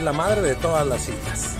es la madre de todas las citas.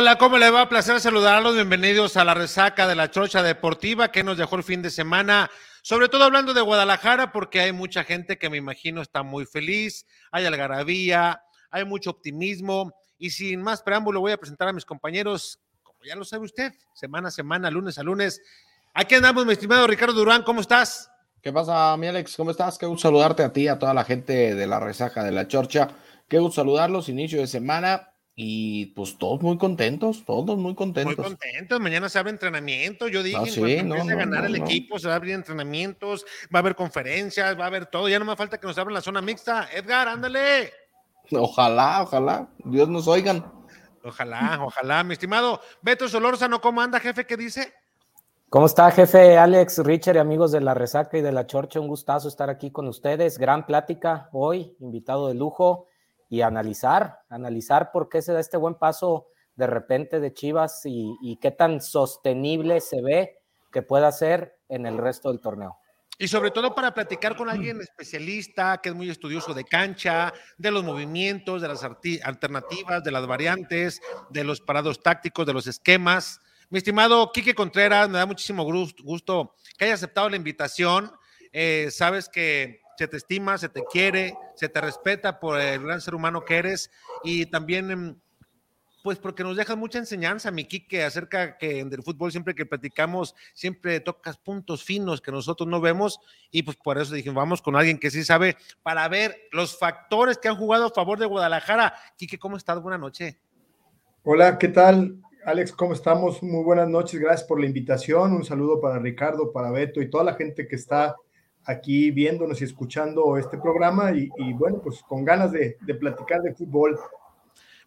Hola, ¿cómo le va? Placer saludarlos. Bienvenidos a la resaca de la Chocha Deportiva que nos dejó el fin de semana. Sobre todo hablando de Guadalajara, porque hay mucha gente que me imagino está muy feliz, hay algarabía, hay mucho optimismo. Y sin más preámbulo, voy a presentar a mis compañeros, como ya lo sabe usted, semana a semana, lunes a lunes. Aquí andamos, mi estimado Ricardo Durán, ¿cómo estás? ¿Qué pasa, mi Alex? ¿Cómo estás? Qué gusto saludarte a ti, a toda la gente de la resaca de la Chorcha. Qué gusto saludarlos, inicio de semana y pues todos muy contentos, todos muy contentos. Muy contentos. Mañana se abre entrenamiento. Yo dije, ah, no, a ganar el equipo, se va a abrir entrenamientos, va a haber conferencias, va a haber todo. Ya no me falta que nos abran la zona mixta. Edgar, ándale. Ojalá, ojalá. Dios nos oigan. Ojalá, ojalá. Mi estimado Beto Solórzano, ¿cómo anda, jefe? ¿Qué dice? ¿Cómo está, jefe Alex, Richard y amigos de la Resaca y de la Chorcha? Un gustazo estar aquí con ustedes. Gran plática hoy, invitado de lujo y analizar, analizar por qué se da este buen paso de repente de Chivas y, qué tan sostenible se ve que pueda ser en el resto del torneo. Y sobre todo para platicar con alguien especialista, que es muy estudioso de cancha, de los movimientos, de las alternativas, de las variantes, de los parados tácticos, de los esquemas. Mi estimado Quique Contreras, me da muchísimo gusto que haya aceptado la invitación. Eh, sabes que se te estima, se te quiere, se te respeta por el gran ser humano que eres y también, em, pues porque nos dejas mucha enseñanza, mi Quique, acerca que del fútbol siempre que platicamos, siempre tocas puntos finos que nosotros no vemos y pues por eso dije, vamos con alguien que sí sabe para ver los factores que han jugado a favor de Guadalajara. Quique, ¿cómo estás? Buenas noches. Hola, ¿qué tal? Alex, ¿cómo estamos? Muy buenas noches, gracias por la invitación. Un saludo para Ricardo, para Beto y toda la gente que está aquí viéndonos y escuchando este programa y, bueno, pues con ganas de, platicar de fútbol.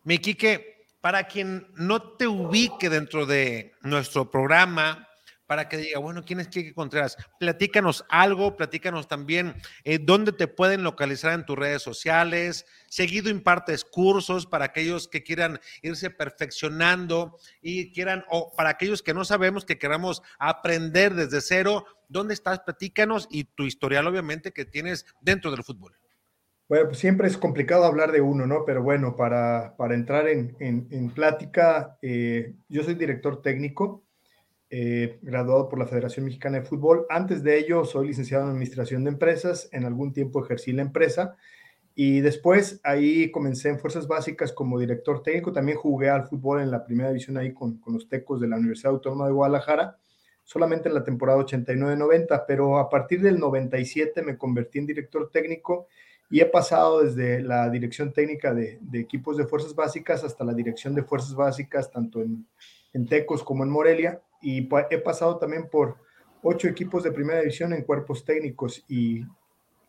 Mi Quique, para quien no te ubique dentro de nuestro programa, para que diga, bueno, ¿quién es Quique Contreras? Platícanos algo, platícanos también eh, dónde te pueden localizar en tus redes sociales. Seguido impartes cursos para aquellos que quieran irse perfeccionando y quieran, o para aquellos que no sabemos, que queramos aprender desde cero. ¿Dónde estás? Platícanos y tu historial, obviamente, que tienes dentro del fútbol. Bueno, pues siempre es complicado hablar de uno, ¿no? Pero bueno, para, para entrar en, en, plática, eh, yo soy director técnico eh, graduado por la Federación Mexicana de Fútbol. Antes de ello, soy licenciado en Administración de Empresas. En algún tiempo ejercí la empresa. Y después ahí comencé en Fuerzas Básicas como director técnico. También jugué al fútbol en la primera división ahí con, con los Tecos de la Universidad Autónoma de Guadalajara, solamente en la temporada 89-90, pero a partir del 97 me convertí en director técnico y he pasado desde la dirección técnica de, equipos de Fuerzas Básicas hasta la dirección de Fuerzas Básicas, tanto en Tecos como en Morelia y he pasado también por ocho equipos de primera división en cuerpos técnicos y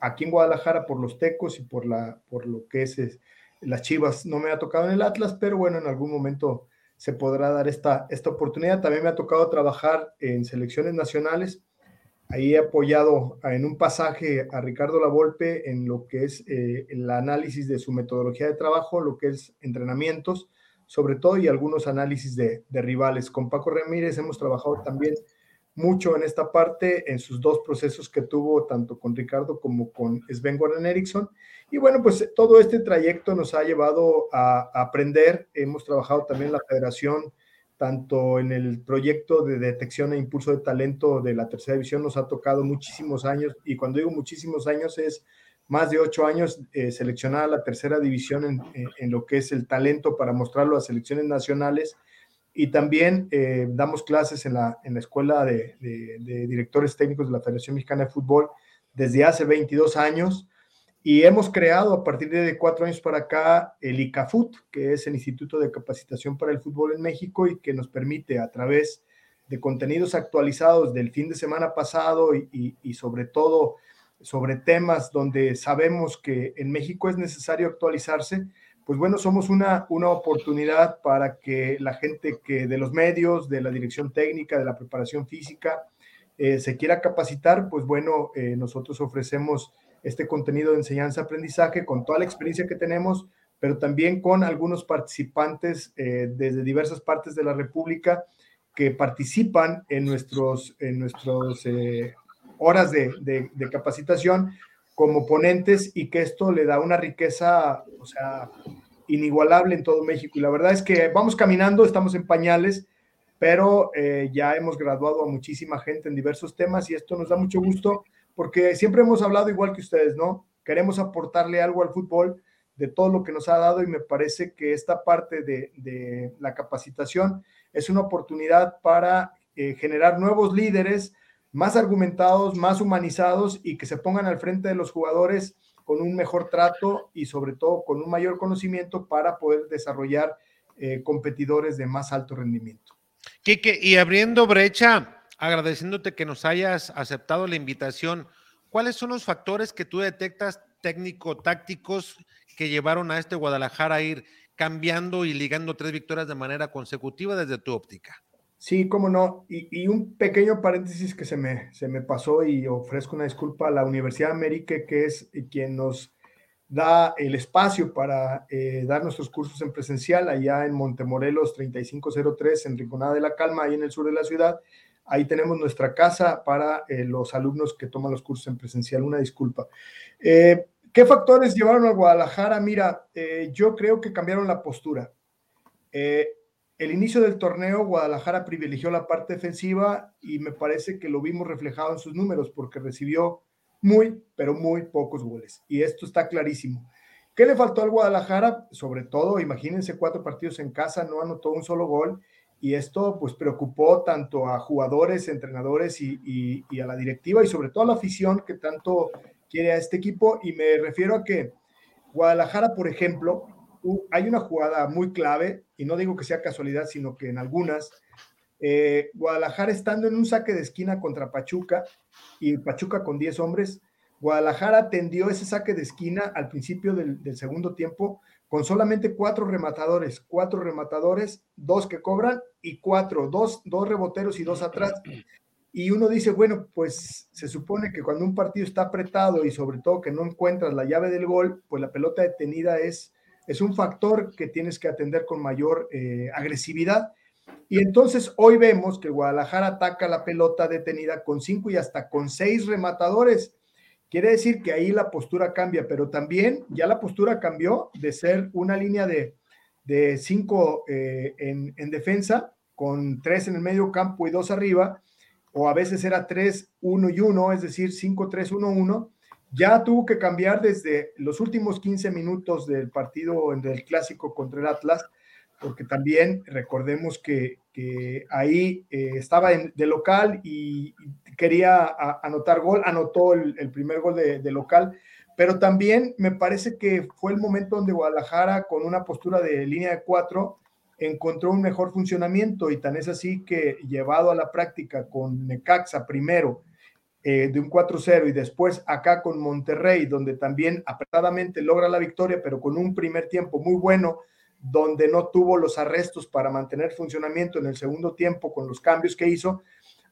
aquí en Guadalajara por los Tecos y por, la, por lo que es, las Chivas. No me ha tocado en el Atlas, pero bueno, en algún momento se podrá dar esta, esta oportunidad. También me ha tocado trabajar en selecciones nacionales. Ahí he apoyado en un pasaje a Ricardo Lavolpe en lo que es eh, el análisis de su metodología de trabajo, lo que es entrenamientos, sobre todo, y algunos análisis de, rivales. Con Paco Ramírez hemos trabajado también mucho en esta parte, en sus dos procesos que tuvo, tanto con Ricardo como con Sven Goran Eriksson. Y bueno, pues todo este trayecto nos ha llevado a, aprender. Hemos trabajado también la federación, tanto en el proyecto de detección e impulso de talento de la tercera división, nos ha tocado muchísimos años, y cuando digo muchísimos años es más de ocho años eh, seleccionar a la tercera división en, en, lo que es el talento para mostrarlo a selecciones nacionales. Y también eh, damos clases en la, en la Escuela de, Directores Técnicos de la Federación Mexicana de Fútbol desde hace 22 años. Y hemos creado a partir de cuatro años para acá el ICAFUT, que es el Instituto de Capacitación para el Fútbol en México y que nos permite a través de contenidos actualizados del fin de semana pasado y sobre todo sobre temas donde sabemos que en México es necesario actualizarse, pues bueno, somos una, una oportunidad para que la gente que de los medios, de la dirección técnica, de la preparación física, eh, se quiera capacitar, pues bueno, eh, nosotros ofrecemos este contenido de enseñanza-aprendizaje con toda la experiencia que tenemos, pero también con algunos participantes eh, desde diversas partes de la República que participan en nuestros, en nuestros horas de, capacitación como ponentes y que esto le da una riqueza, o sea, inigualable en todo México. Y la verdad es que vamos caminando, estamos en pañales, pero eh, ya hemos graduado a muchísima gente en diversos temas y esto nos da mucho gusto porque siempre hemos hablado igual que ustedes, ¿no? Queremos aportarle algo al fútbol de todo lo que nos ha dado y me parece que esta parte de, de la capacitación es una oportunidad para eh, generar nuevos líderes, más argumentados, más humanizados y que se pongan al frente de los jugadores con un mejor trato y sobre todo con un mayor conocimiento para poder desarrollar eh, competidores de más alto rendimiento. Quique, y abriendo brecha, agradeciéndote que nos hayas aceptado la invitación, ¿cuáles son los factores que tú detectas técnico-tácticos que llevaron a este Guadalajara a ir cambiando y ligando tres victorias de manera consecutiva desde tu óptica? Sí, cómo no. Y, un pequeño paréntesis que se me, se me pasó y ofrezco una disculpa a la Universidad de América, que es quien nos da el espacio para eh, dar nuestros cursos en presencial allá en Montemorelos 3503, en Rinconada de la Calma, ahí en el sur de la ciudad. Ahí tenemos nuestra casa para eh, los alumnos que toman los cursos en presencial. Una disculpa. Eh, ¿Qué factores llevaron a Guadalajara? Mira, yo creo que cambiaron la postura el inicio del torneo, Guadalajara privilegió la parte defensiva y me parece que lo vimos reflejado en sus números porque recibió muy, pero muy pocos goles. Y esto está clarísimo. ¿Qué le faltó al Guadalajara? Sobre todo, imagínense cuatro partidos en casa, no anotó un solo gol. Y esto pues preocupó tanto a jugadores, entrenadores y, y a la directiva y sobre todo a la afición que tanto quiere a este equipo. Y me refiero a que Guadalajara, por ejemplo, hay una jugada muy clave, y no digo que sea casualidad, sino que en algunas, eh, Guadalajara estando en un saque de esquina contra Pachuca y Pachuca con 10 hombres, Guadalajara tendió ese saque de esquina al principio del, segundo tiempo con solamente cuatro rematadores, cuatro rematadores, dos que cobran y cuatro, dos, dos reboteros y dos atrás. Y uno dice, bueno, pues se supone que cuando un partido está apretado y sobre todo que no encuentras la llave del gol, pues la pelota detenida es es un factor que tienes que atender con mayor eh, agresividad. Y entonces hoy vemos que Guadalajara ataca la pelota detenida con cinco y hasta con seis rematadores. Quiere decir que ahí la postura cambia, pero también ya la postura cambió de ser una línea de, de cinco eh, en, en, defensa, con tres en el medio campo y dos arriba, o a veces era tres, uno y uno, es decir, cinco, tres, uno, uno, ya tuvo que cambiar desde los últimos 15 minutos del partido del clásico contra el Atlas, porque también recordemos que, ahí eh, estaba de local y, quería anotar gol, anotó el, primer gol de, de, local, pero también me parece que fue el momento donde Guadalajara, con una postura de línea de cuatro, encontró un mejor funcionamiento y tan es así que llevado a la práctica con Necaxa primero eh, de un 4-0 y después acá con Monterrey, donde también apretadamente logra la victoria, pero con un primer tiempo muy bueno, donde no tuvo los arrestos para mantener funcionamiento en el segundo tiempo con los cambios que hizo.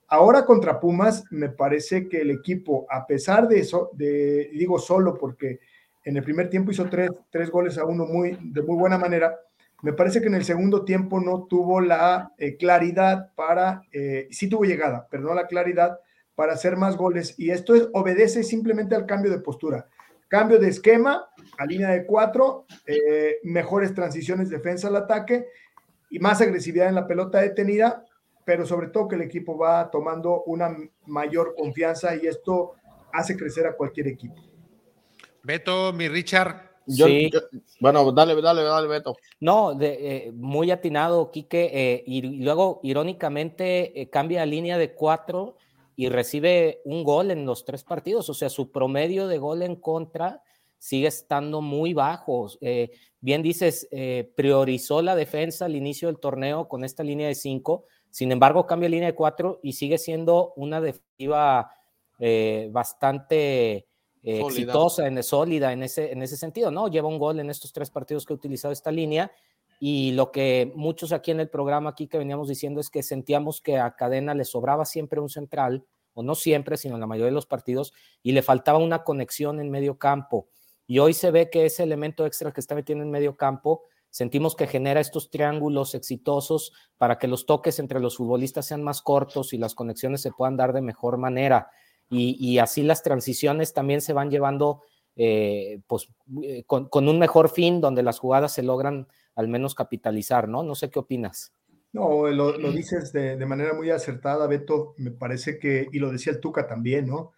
Ahora contra Pumas, me parece que el equipo, a pesar de eso, de, digo solo porque en el primer tiempo hizo tres, tres goles a uno muy, de muy buena manera, me parece que en el segundo tiempo no tuvo la eh, claridad para, eh, sí tuvo llegada, pero no la claridad para hacer más goles. Y esto obedece simplemente al cambio de postura. Cambio de esquema a línea de cuatro, eh, mejores transiciones defensa al ataque y más agresividad en la pelota detenida, pero sobre todo que el equipo va tomando una mayor confianza y esto hace crecer a cualquier equipo. Beto, mi Richard, sí. bueno, dale, dale, dale, Beto. No, de, eh, muy atinado, Quique. Eh, y luego, irónicamente, eh, cambia línea de cuatro y recibe un gol en los tres partidos. O sea, su promedio de gol en contra sigue estando muy bajo. bien dices, priorizó la defensa al inicio del torneo con esta línea de cinco. Sin embargo, cambia línea de cuatro y sigue siendo una defensiva bastante exitosa, en, sólida en ese, en ese sentido, ¿no? Lleva un gol en estos tres partidos que ha utilizado esta línea y lo que muchos aquí en el programa aquí que veníamos diciendo es que sentíamos que a Cadena le sobraba siempre un central, o no siempre, sino en la mayoría de los partidos, y le faltaba una conexión en medio campo. Y hoy se ve que ese elemento extra que está metiendo en medio campo, sentimos que genera estos triángulos exitosos para que los toques entre los futbolistas sean más cortos y las conexiones se puedan dar de mejor manera y, así las transiciones también se van llevando eh, pues, eh, con, un mejor fin donde las jugadas se logran al menos capitalizar, ¿no? No sé qué opinas. No, lo, dices de, manera muy acertada, Beto, me parece que, y lo decía el Tuca también, ¿no?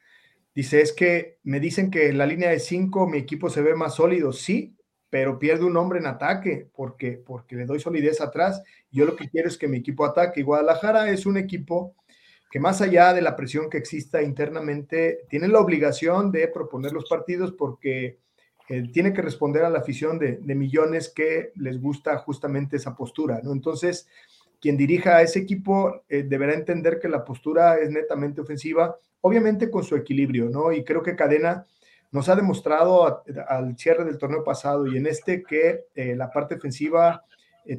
Dice, es que me dicen que en la línea de cinco mi equipo se ve más sólido, sí, pero pierde un hombre en ataque porque, porque le doy solidez atrás. Yo lo que quiero es que mi equipo ataque. Guadalajara es un equipo que más allá de la presión que exista internamente, tiene la obligación de proponer los partidos porque eh, tiene que responder a la afición de, millones que les gusta justamente esa postura, ¿no? Entonces, quien dirija a ese equipo eh, deberá entender que la postura es netamente ofensiva, obviamente con su equilibrio, ¿no? Y creo que Cadena nos ha demostrado al cierre del torneo pasado y en este que eh, la parte ofensiva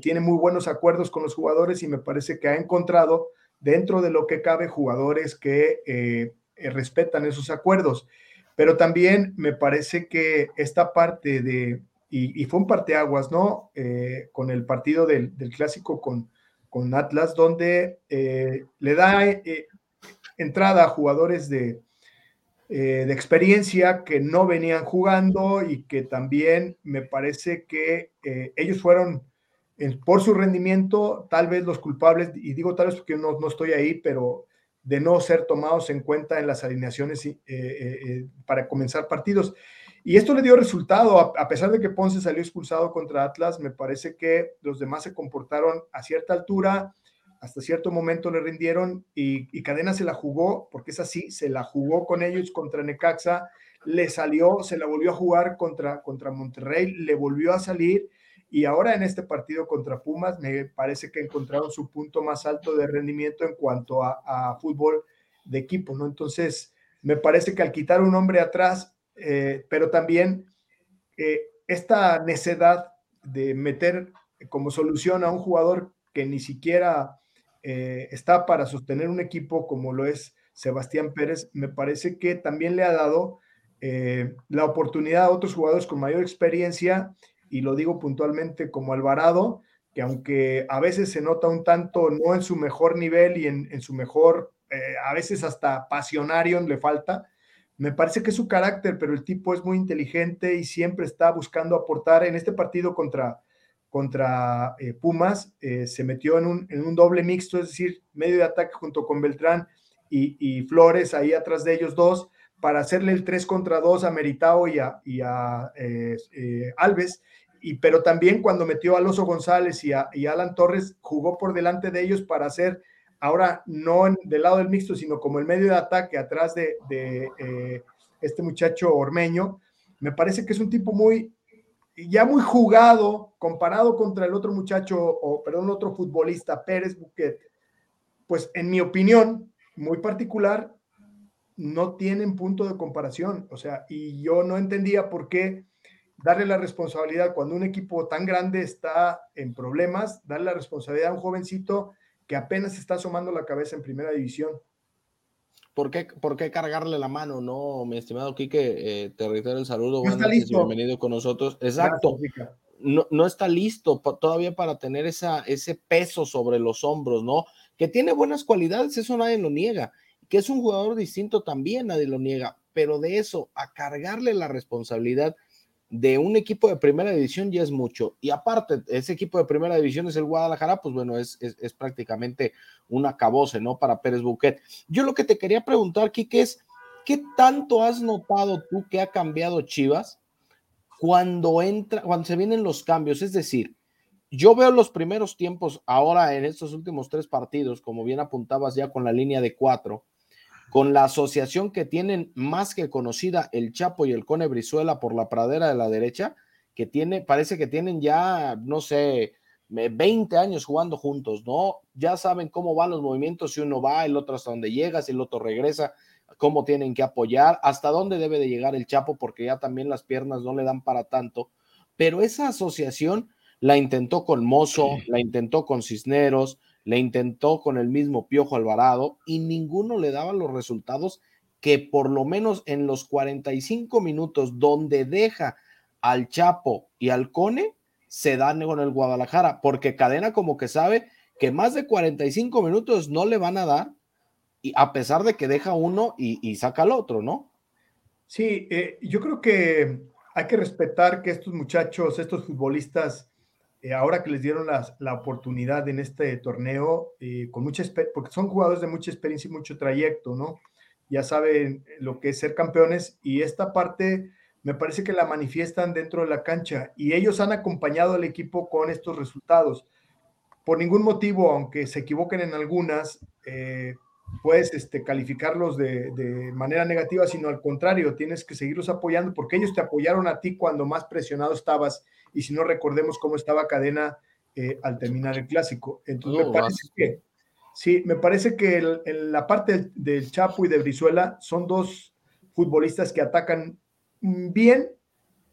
tiene muy buenos acuerdos con los jugadores y me parece que ha encontrado dentro de lo que cabe jugadores que respetan esos acuerdos. Pero también me parece que esta parte de, y, fue un parteaguas, ¿no? Eh, con el partido del, clásico con, con, Atlas, donde le da entrada a jugadores de, de experiencia que no venían jugando y que también me parece que ellos fueron por su rendimiento, tal vez los culpables, y digo tal vez porque no, no estoy ahí, pero de no ser tomados en cuenta en las alineaciones eh, eh, eh, para comenzar partidos. Y esto le dio resultado, a, pesar de que Ponce salió expulsado contra Atlas, me parece que los demás se comportaron a cierta altura, hasta cierto momento le rindieron y, Cadena se la jugó, porque es así, se la jugó con ellos contra Necaxa, le salió, se la volvió a jugar contra, contra Monterrey, le volvió a salir y ahora en este partido contra Pumas me parece que encontraron su punto más alto de rendimiento en cuanto a, fútbol de equipo, ¿no? Entonces, me parece que al quitar un hombre atrás, eh, pero también eh, esta necedad de meter como solución a un jugador que ni siquiera eh, está para sostener un equipo como lo es Sebastián Pérez, me parece que también le ha dado la oportunidad a otros jugadores con mayor experiencia y lo digo puntualmente como Alvarado, que aunque a veces se nota un tanto no en su mejor nivel y en, su mejor, eh, a veces hasta pasionario le falta, me parece que es su carácter, pero el tipo es muy inteligente y siempre está buscando aportar. En este partido contra, contra eh, Pumas eh, se metió en un, en un, doble mixto, es decir, medio de ataque junto con Beltrán y Flores ahí atrás de ellos dos para hacerle el 3 contra 2 a Meritao y a, y a Alves y, pero también cuando metió a Alonso González y a, Alan Torres, jugó por delante de ellos para hacer, ahora no del lado del mixto, sino como el medio de ataque atrás de, eh, este muchacho ormeño. Me parece que es un tipo muy, ya muy jugado comparado contra el otro muchacho, o perdón, otro futbolista, Pérez Buquet. Pues en mi opinión, muy particular, no tienen punto de comparación. O sea, y yo no entendía por qué darle la responsabilidad cuando un equipo tan grande está en problemas, darle la responsabilidad a un jovencito que apenas está asomando la cabeza en primera división. ¿Por qué, ¿Por qué cargarle la mano, no, mi estimado Quique? Eh, te reitero el saludo. No está listo. Bienvenido con nosotros. Exacto. no, no, está listo todavía para tener esa, ese peso sobre los hombros, ¿no? Que tiene buenas cualidades, eso nadie lo niega. Es un jugador distinto también, nadie lo niega. Pero de eso, a cargarle la responsabilidad de un equipo de primera división ya es mucho. Y aparte, ese equipo de primera división es el Guadalajara, pues bueno, es, es, prácticamente un acabose, ¿no? Para Pérez Buquet. Yo lo que te quería preguntar, Kike, es, ¿qué tanto has notado tú que ha cambiado Chivas cuando entra, cuando se vienen los cambios? Es decir, yo veo los primeros tiempos ahora en estos últimos tres partidos, como bien apuntabas ya con la línea de cuatro, con la asociación que tienen más que conocida el Chapo y el Cone Brizuela por la pradera de la derecha, que tiene, parece que tienen ya, no sé, 20 años jugando juntos, ¿no? Ya saben cómo van los movimientos, si uno va, el otro hasta dónde llega, si el otro regresa, cómo tienen que apoyar, hasta dónde debe de llegar el Chapo, porque ya también las piernas no le dan para tanto. Pero esa asociación la intentó con Mozo, la intentó con Cisneros, le intentó con el mismo Piojo Alvarado y ninguno le daba los resultados que por lo menos en los 45 minutos donde deja al Chapo y al Cone, se dan con el Guadalajara, porque Cadena como que sabe que más de 45 minutos no le van a dar, y a pesar de que deja uno y, saca al otro, ¿no? Sí, eh, yo creo que hay que respetar que estos muchachos, estos futbolistas, eh, ahora que les dieron la, oportunidad en este torneo, eh, con mucha porque son jugadores de mucha experiencia y mucho trayecto, ¿no? Ya saben lo que es ser campeones y esta parte me parece que la manifiestan dentro de la cancha y ellos han acompañado al equipo con estos resultados. Por ningún motivo, aunque se equivoquen en algunas, eh, puedes este, calificarlos de, de, manera negativa, sino al contrario, tienes que seguirlos apoyando porque ellos te apoyaron a ti cuando más presionado estabas y si no recordemos cómo estaba Cadena eh, al terminar el clásico. Entonces, me parece que, sí, me parece que en la parte del, Chapo y de Brizuela son dos futbolistas que atacan bien,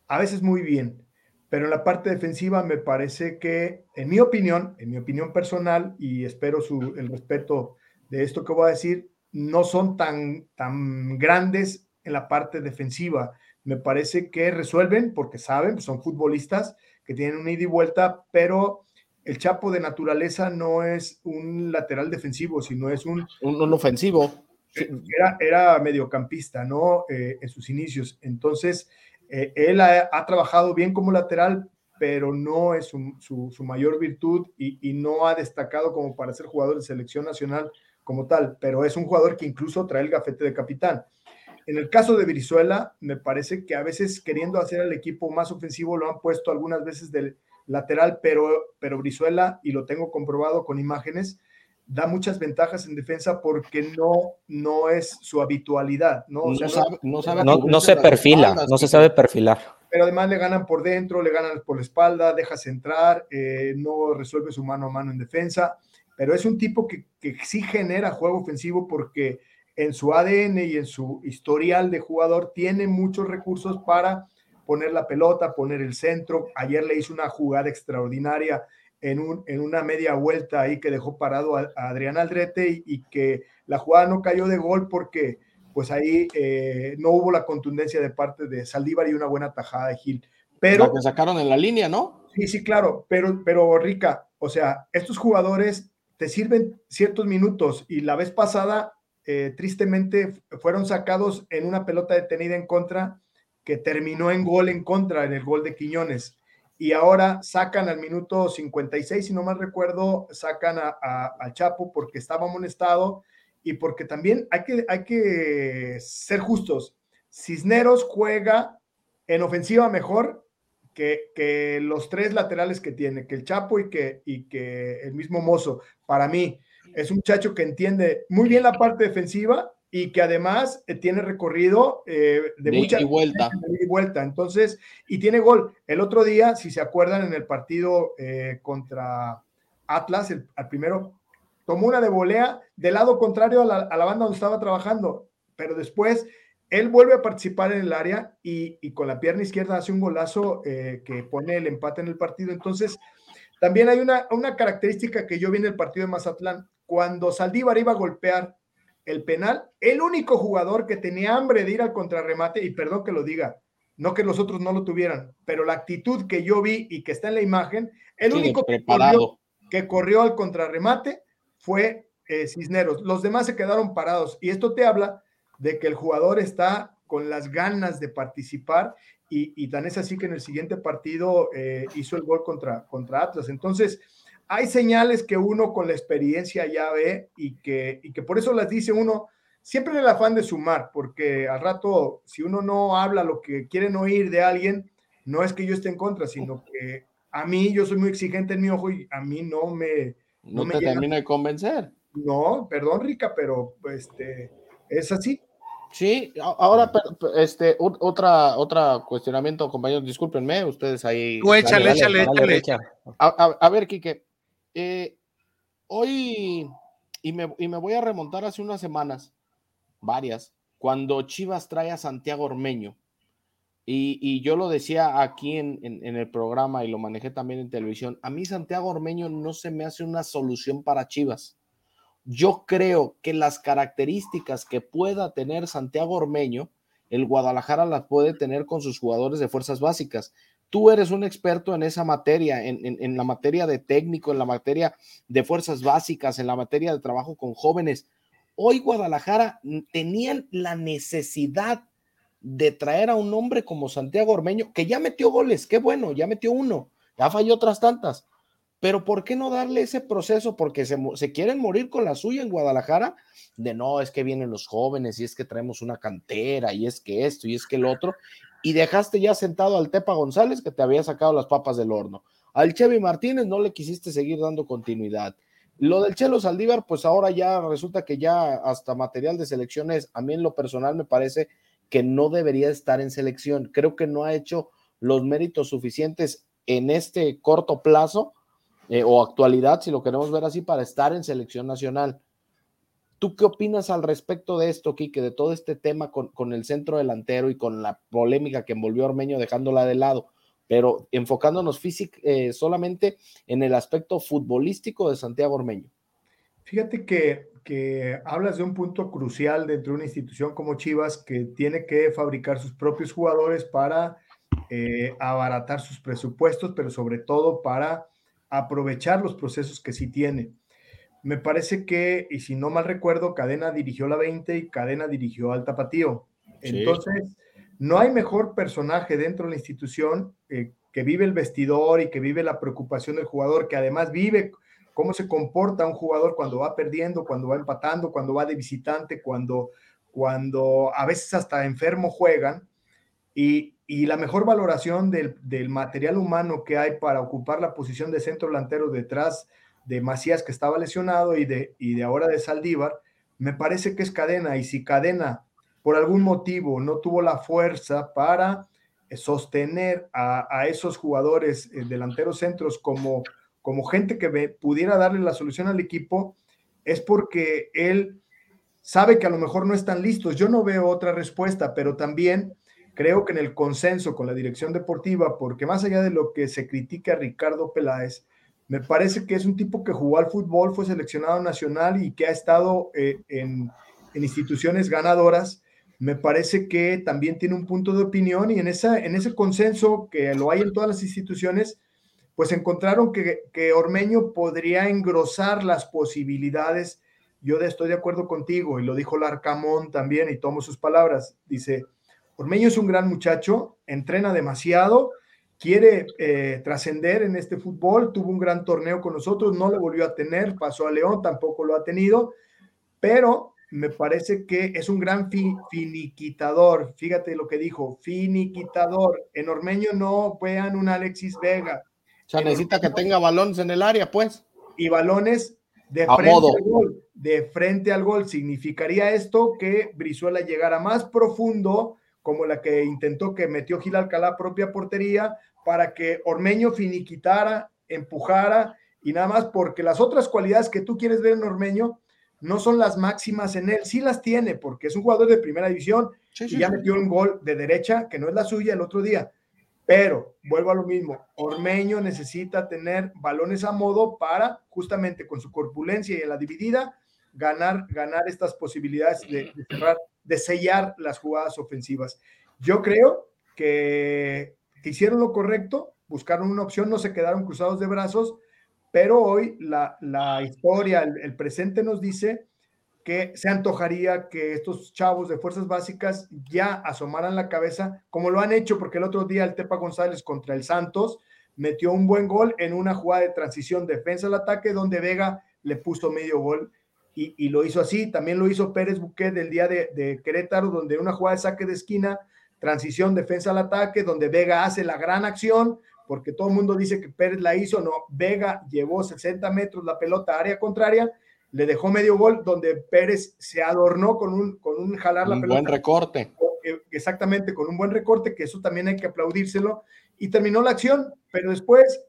a veces muy bien, pero en la parte defensiva me parece que, en mi opinión, en mi opinión personal, y espero su, el respeto de esto que voy a decir, no son tan, tan grandes en la parte defensiva me parece que resuelven porque saben, son futbolistas que tienen un ida y vuelta, pero el Chapo de naturaleza no es un lateral defensivo, sino es un... Un, ofensivo. Era, era mediocampista, ¿no? Eh, en sus inicios. Entonces, eh, él ha, trabajado bien como lateral, pero no es su, mayor virtud y, y, no ha destacado como para ser jugador de selección nacional como tal, pero es un jugador que incluso trae el gafete de capitán. En el caso de Brizuela, me parece que a veces queriendo hacer al equipo más ofensivo lo han puesto algunas veces del lateral, pero, pero Brizuela, y lo tengo comprobado con imágenes, da muchas ventajas en defensa porque no, no es su habitualidad. No, no, se perfila, no se sabe perfilar. Pero además le ganan por dentro, le ganan por la espalda, deja centrar, eh, no resuelve su mano a mano en defensa, pero es un tipo que, que sí genera juego ofensivo porque en su ADN y en su historial de jugador tiene muchos recursos para poner la pelota, poner el centro. Ayer le hizo una jugada extraordinaria en, un, en una media vuelta ahí que dejó parado a, Adrián Aldrete y, que la jugada no cayó de gol porque pues ahí eh, no hubo la contundencia de parte de Saldívar y una buena tajada de Gil. Pero la que sacaron en la línea, ¿no? Sí, sí, claro, pero, pero Rica, o sea, estos jugadores te sirven ciertos minutos y la vez pasada eh, tristemente fueron sacados en una pelota detenida en contra que terminó en gol en contra, en el gol de Quiñones. Y ahora sacan al minuto 56, si no mal recuerdo, sacan a, Chapo porque estaba amonestado y porque también hay que, hay que ser justos. Cisneros juega en ofensiva mejor que, que, los tres laterales que tiene, que el Chapo y que, y que el mismo Mozo, para mí es un muchacho que entiende muy bien la parte defensiva y que además eh, tiene recorrido eh, de, mucha vuelta. y vuelta. Entonces, y tiene gol. El otro día, si se acuerdan, en el partido eh, contra Atlas, el, primero, tomó una de volea del lado contrario a la, banda donde estaba trabajando. pero después él vuelve a participar en el área y, con la pierna izquierda hace un golazo eh, que pone el empate en el partido. Entonces, también hay una, una característica que yo vi en el partido de Mazatlán. Cuando Saldívar iba a golpear el penal, el único jugador que tenía hambre de ir al contrarremate, y perdón que lo diga, no que los otros no lo tuvieran, pero la actitud que yo vi y que está en la imagen, el único que corrió, que corrió, al contrarremate fue eh, Cisneros. Los demás se quedaron parados. Y esto te habla de que el jugador está con las ganas de participar y, tan es así que en el siguiente partido eh, hizo el gol contra, contra Atlas. Entonces, hay señales que uno con la experiencia ya ve y que, y que por eso las dice uno siempre en el afán de sumar, porque al rato, si uno no habla lo que quieren oír de alguien, no es que yo esté en contra, sino que a mí yo soy muy exigente en mi ojo y a mí no me... No, me termina de convencer. No, perdón, Rica, pero este, es así. Sí, ahora este otra otra cuestionamiento, compañeros, discúlpenme, ustedes ahí. échale, échale, échale. A, ver, Quique, eh, hoy y me, y me voy a remontar hace unas semanas, varias, cuando Chivas trae a Santiago Ormeño. Y, yo lo decía aquí en, en, el programa y lo manejé también en televisión. A mí Santiago Ormeño no se me hace una solución para Chivas. Yo creo que las características que pueda tener Santiago Ormeño, el Guadalajara las puede tener con sus jugadores de fuerzas básicas. Tú eres un experto en esa materia, en, la materia de técnico, en la materia de fuerzas básicas, en la materia de trabajo con jóvenes. Hoy Guadalajara tenían la necesidad de traer a un hombre como Santiago Ormeño, que ya metió goles, qué bueno, ya metió uno, ya falló otras tantas, pero ¿por qué no darle ese proceso? Porque se, quieren morir con la suya en Guadalajara, de no, es que vienen los jóvenes y es que traemos una cantera y es que esto y es que el otro, y dejaste ya sentado al Tepa González que te había sacado las papas del horno. Al Chevy Martínez no le quisiste seguir dando continuidad. Lo del Chelo Saldívar, pues ahora ya resulta que ya hasta material de selecciones, a mí en lo personal me parece que no debería estar en selección. Creo que no ha hecho los méritos suficientes en este corto plazo eh, o actualidad, si lo queremos ver así, para estar en selección nacional. ¿Tú qué opinas al respecto de esto, Quique, de todo este tema con, el centro delantero y con la polémica que envolvió a Ormeño dejándola de lado? Pero enfocándonos físico, eh, solamente en el aspecto futbolístico de Santiago Ormeño. Fíjate que, que hablas de un punto crucial dentro de una institución como Chivas que tiene que fabricar sus propios jugadores para eh, abaratar sus presupuestos, pero sobre todo para aprovechar los procesos que sí tiene. Me parece que, y si no mal recuerdo, Cadena dirigió la 20 y Cadena dirigió al Tapatío. Entonces, no hay mejor personaje dentro de la institución eh, que vive el vestidor y que vive la preocupación del jugador, que además vive cómo se comporta un jugador cuando va perdiendo, cuando va empatando, cuando va de visitante, cuando, cuando a veces hasta enfermo juegan. Y, y la mejor valoración del, material humano que hay para ocupar la posición de centro delantero detrás de Macías que estaba lesionado y de, y de ahora de Saldívar, me parece que es cadena. Y si cadena por algún motivo no tuvo la fuerza para eh, sostener a, esos jugadores eh, delanteros centros como, como gente que pudiera darle la solución al equipo, es porque él sabe que a lo mejor no están listos. Yo no veo otra respuesta, pero también creo que en el consenso con la dirección deportiva, porque más allá de lo que se critica a Ricardo Peláez, me parece que es un tipo que jugó al fútbol, fue seleccionado nacional y que ha estado eh, en, instituciones ganadoras. Me parece que también tiene un punto de opinión y en, esa, en ese consenso que lo hay en todas las instituciones, pues encontraron que, que Ormeño podría engrosar las posibilidades. Yo estoy de acuerdo contigo y lo dijo Larcamón también y tomo sus palabras. Dice, Ormeño es un gran muchacho, entrena demasiado, quiere eh, trascender en este fútbol, tuvo un gran torneo con nosotros, no lo volvió a tener, pasó a León, tampoco lo ha tenido, pero me parece que es un gran finiquitador. Fíjate lo que dijo, finiquitador. En Ormeño no vean un Alexis Vega. O sea, necesita que tenga balones en el área, pues. Y balones de frente al gol. De frente al gol. Significaría esto que Brizuela llegara más profundo como la que intentó que metió Gil Alcalá propia portería para que Ormeño finiquitara, empujara y nada más porque las otras cualidades que tú quieres ver en Ormeño no son las máximas en él. Sí las tiene, porque es un jugador de primera división y ya metió un gol de derecha, que no es la suya, el otro día. Pero vuelvo a lo mismo, Ormeño necesita tener balones a modo para justamente con su corpulencia y en la dividida ganar, ganar estas posibilidades de, cerrar, de sellar las jugadas ofensivas. Yo creo que, hicieron lo correcto, buscaron una opción, no se quedaron cruzados de brazos, pero hoy la, historia, el presente nos dice que se antojaría que estos chavos de fuerzas básicas ya asomaran la cabeza, como lo han hecho, porque el otro día el Tepa González contra el Santos metió un buen gol en una jugada de transición defensa al ataque, donde Vega le puso medio gol y, lo hizo así. También lo hizo Pérez Buquet del día de, de Querétaro, donde una jugada de saque de esquina, transición defensa al ataque, donde Vega hace la gran acción, porque todo el mundo dice que Pérez la hizo, no, Vega llevó 60 metros la pelota a área contraria le dejó medio gol donde Pérez se adornó con un, con un jalar la pelota. Un buen recorte. Eh, exactamente, con un buen recorte, que eso también hay que aplaudírselo. Y terminó la acción, pero después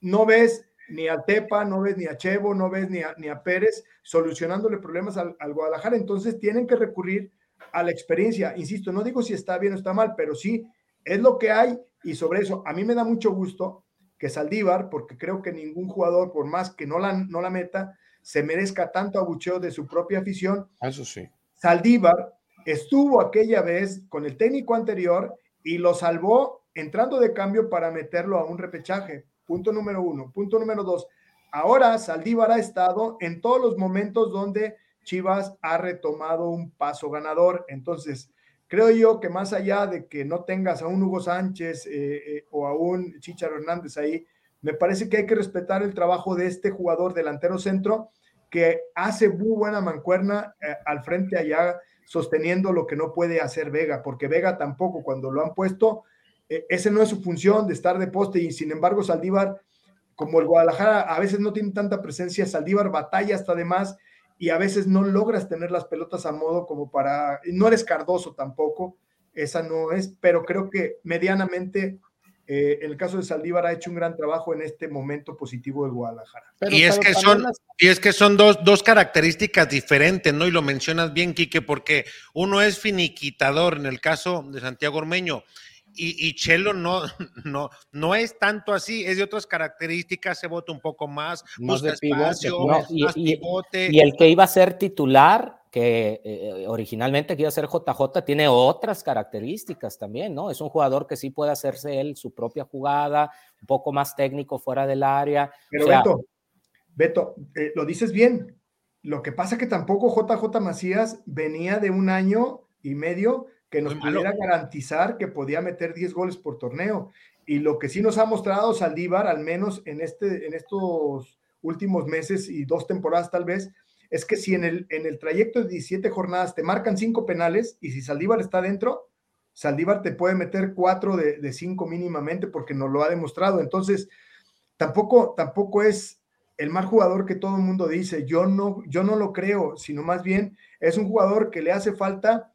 no ves ni a Tepa, no ves ni a Chevo, no ves ni a, ni a Pérez solucionándole problemas al, al, Guadalajara. Entonces tienen que recurrir a la experiencia. Insisto, no digo si está bien o está mal, pero sí es lo que hay. Y sobre eso, a mí me da mucho gusto que Saldívar, porque creo que ningún jugador, por más que no la, no la meta, se merezca tanto abucheo de su propia afición. Eso sí. Saldívar estuvo aquella vez con el técnico anterior y lo salvó entrando de cambio para meterlo a un repechaje. Punto número uno. Punto número dos. Ahora Saldívar ha estado en todos los momentos donde Chivas ha retomado un paso ganador. Entonces, creo yo que más allá de que no tengas a un Hugo Sánchez eh, eh, o a un Chicharo Hernández ahí, me parece que hay que respetar el trabajo de este jugador delantero centro que hace muy buena mancuerna eh, al frente allá, sosteniendo lo que no puede hacer Vega, porque Vega tampoco, cuando lo han puesto, ese no es su función de estar de poste y sin embargo Saldívar, como el Guadalajara a veces no tiene tanta presencia, Saldívar batalla hasta de más y a veces no logras tener las pelotas a modo como para, no eres cardoso tampoco, esa no es, pero creo que medianamente eh, en el caso de Saldívar ha hecho un gran trabajo en este momento positivo de Guadalajara. y, es que son, y es que son dos, dos, características diferentes, ¿no? Y lo mencionas bien, Quique, porque uno es finiquitador en el caso de Santiago Ormeño. Y, Chelo no, no, no es tanto así, es de otras características, se vota un poco más, más de espacio, y, más pivote. y el que iba a ser titular que eh, originalmente quiere ser JJ, tiene otras características también, ¿no? Es un jugador que sí puede hacerse él su propia jugada, un poco más técnico fuera del área. Pero Beto, Beto, eh, lo dices bien. Lo que pasa que tampoco JJ Macías venía de un año y medio que nos pudiera garantizar que podía meter 10 goles por torneo. Y lo que sí nos ha mostrado Saldívar, al menos en, este, en estos últimos meses y dos temporadas tal vez, es que si en el, en el trayecto de 17 jornadas te marcan cinco penales y si Saldívar está dentro, Saldívar te puede meter cuatro de, de cinco mínimamente porque nos lo ha demostrado. Entonces, tampoco, tampoco es el mal jugador que todo el mundo dice. Yo no, yo no lo creo, sino más bien es un jugador que le hace falta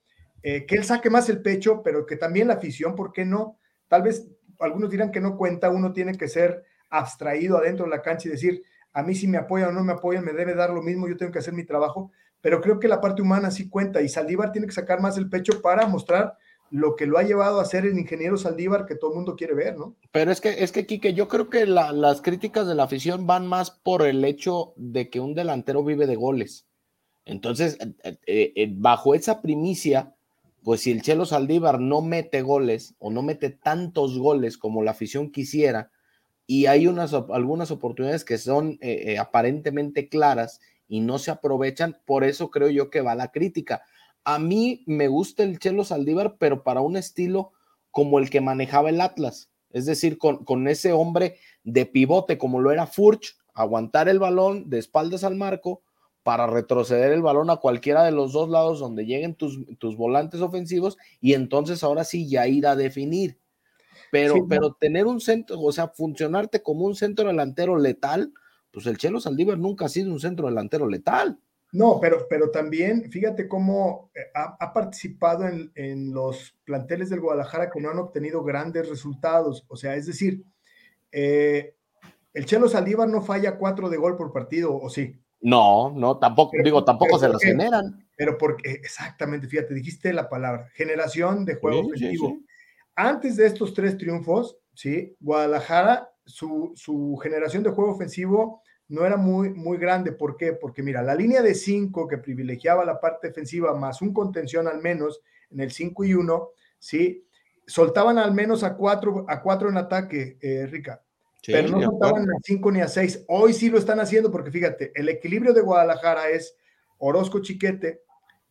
eh, que él saque más el pecho, pero que también la afición, ¿por qué no? Tal vez algunos dirán que no cuenta, uno tiene que ser abstraído adentro de la cancha y decir, a mí si me apoyan o no me apoyan, me debe dar lo mismo, yo tengo que hacer mi trabajo, pero creo que la parte humana sí cuenta y Saldívar tiene que sacar más el pecho para mostrar lo que lo ha llevado a ser el ingeniero Saldívar que todo el mundo quiere ver, ¿no? Pero es que, es que, Quique, yo creo que las críticas de la afición van más por el hecho de que un delantero vive de goles. Entonces, eh, eh, bajo esa primicia, pues si el Chelo Saldívar no mete goles o no mete tantos goles como la afición quisiera, y hay unas, algunas oportunidades que son eh, eh, aparentemente claras y no se aprovechan, por eso creo yo que va la crítica. A mí me gusta el Chelo Saldívar, pero para un estilo como el que manejaba el Atlas, es decir, con, con ese hombre de pivote como lo era Furch, aguantar el balón de espaldas al marco para retroceder el balón a cualquiera de los dos lados donde lleguen tus, tus volantes ofensivos y entonces ahora sí ya ir a definir pero, pero tener un centro, o sea, funcionarte como un centro delantero letal, pues el Chelo Saldívar nunca ha sido un centro delantero letal. No, pero, pero también fíjate cómo eh, ha, participado en, los planteles del Guadalajara que no han obtenido grandes resultados. O sea, es decir, eh, el Chelo Saldívar no falla cuatro de gol por partido, ¿o sí? No, no, tampoco, digo, tampoco se las generan. Pero porque, exactamente, fíjate, dijiste la palabra, generación de juego ofensivo. Antes de estos tres triunfos, ¿sí? Guadalajara, su, su, generación de juego ofensivo no era muy, muy grande. ¿Por qué? Porque mira, la línea de cinco que privilegiaba la parte defensiva más un contención al menos en el 5 y 1, ¿sí? Soltaban al menos a cuatro, a cuatro en ataque, eh, Rica. Pero no soltaban a cinco ni a seis. Hoy sí lo están haciendo porque fíjate, el equilibrio de Guadalajara es Orozco Chiquete,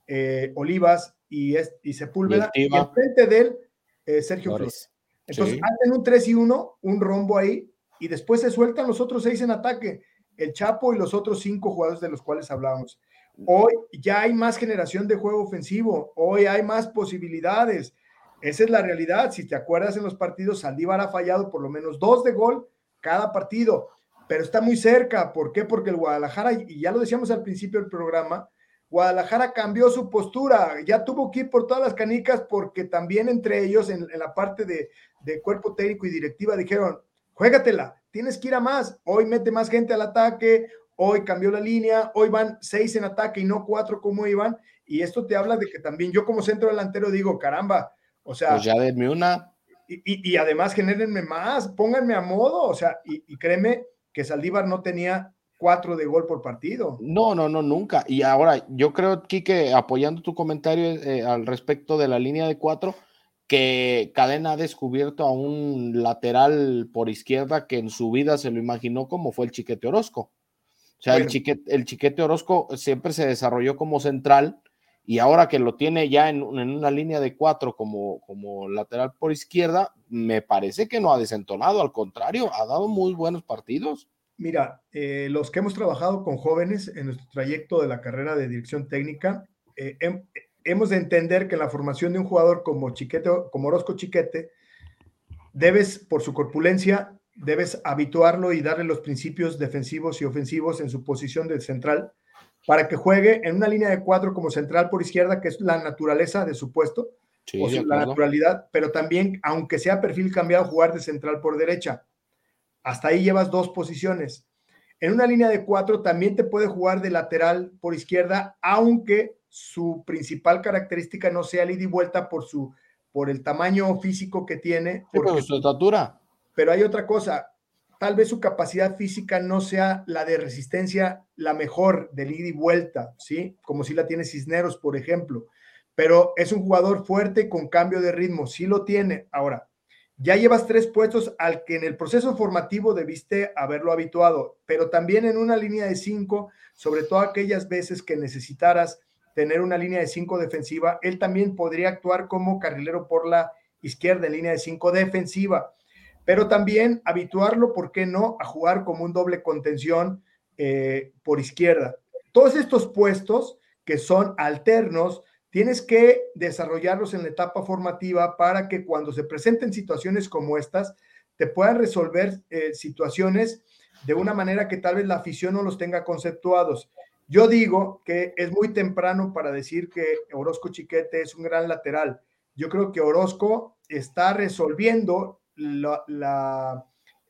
eh, Olivas y, y Sepúlveda. Y, y frente de él, eh, Sergio Flores. Entonces hacen un 3 y 1, un rombo ahí, y después se sueltan los otros seis en ataque el Chapo y los otros cinco jugadores de los cuales hablábamos. Hoy ya hay más generación de juego ofensivo, hoy hay más posibilidades. Esa es la realidad. Si te acuerdas en los partidos, Saldívar ha fallado por lo menos dos de gol cada partido, pero está muy cerca. ¿Por qué? Porque el Guadalajara, y ya lo decíamos al principio del programa, Guadalajara cambió su postura, ya tuvo que ir por todas las canicas porque también entre ellos en, la parte de, de cuerpo técnico y directiva dijeron, juégatela, tienes que ir a más. Hoy mete más gente al ataque, hoy cambió la línea, hoy van seis en ataque y no cuatro como iban. Y esto te habla de que también yo como centro delantero digo, caramba, o sea... Pues ya denme una. Y, y, además genérenme más, pónganme a modo, o sea, y, créeme que Saldívar no tenía cuatro de gol por partido. No, no, no, nunca. Y ahora, yo creo, Kike, apoyando tu comentario eh, al respecto de la línea de cuatro, que Cadena ha descubierto a un lateral por izquierda que en su vida se lo imaginó como fue el Chiquete Orozco. O sea, el, chiquete, el Chiquete Orozco siempre se desarrolló como central y ahora que lo tiene ya en, una línea de cuatro como, lateral por izquierda, me parece que no ha desentonado, al contrario, ha dado muy buenos partidos. Mira, eh, los que hemos trabajado con jóvenes en nuestro trayecto de la carrera de dirección técnica, eh, hemos de entender que la formación de un jugador como Chiquete, como Orozco Chiquete, debes, por su corpulencia, debes habituarlo y darle los principios defensivos y ofensivos en su posición de central para que juegue en una línea de cuatro como central por izquierda, que es la naturaleza de su puesto, o la naturalidad, pero también, aunque sea perfil cambiado, jugar de central por derecha. Hasta ahí llevas dos posiciones. En una línea de cuatro también te puede jugar de lateral por izquierda, aunque su principal característica no sea el ida y vuelta por su por el tamaño físico que tiene. por su estatura. Pero hay otra cosa, tal vez su capacidad física no sea la de resistencia la mejor del ida y vuelta, ¿sí? Como si la tiene Cisneros, por ejemplo. Pero es un jugador fuerte con cambio de ritmo, sí lo tiene. Ahora, ya llevas tres puestos al que en el proceso formativo debiste haberlo habituado, pero también en una línea de cinco, sobre todo aquellas veces que necesitaras tener una línea de cinco defensiva, él también podría actuar como carrilero por la izquierda en línea de cinco defensiva, pero también habituarlo, ¿por qué no?, a jugar como un doble contención eh, por izquierda. Todos estos puestos que son alternos, tienes que desarrollarlos en la etapa formativa para que cuando se presenten situaciones como estas, te puedan resolver eh, situaciones de una manera que tal vez la afición no los tenga conceptuados. Yo digo que es muy temprano para decir que Orozco Chiquete es un gran lateral. Yo creo que Orozco está resolviendo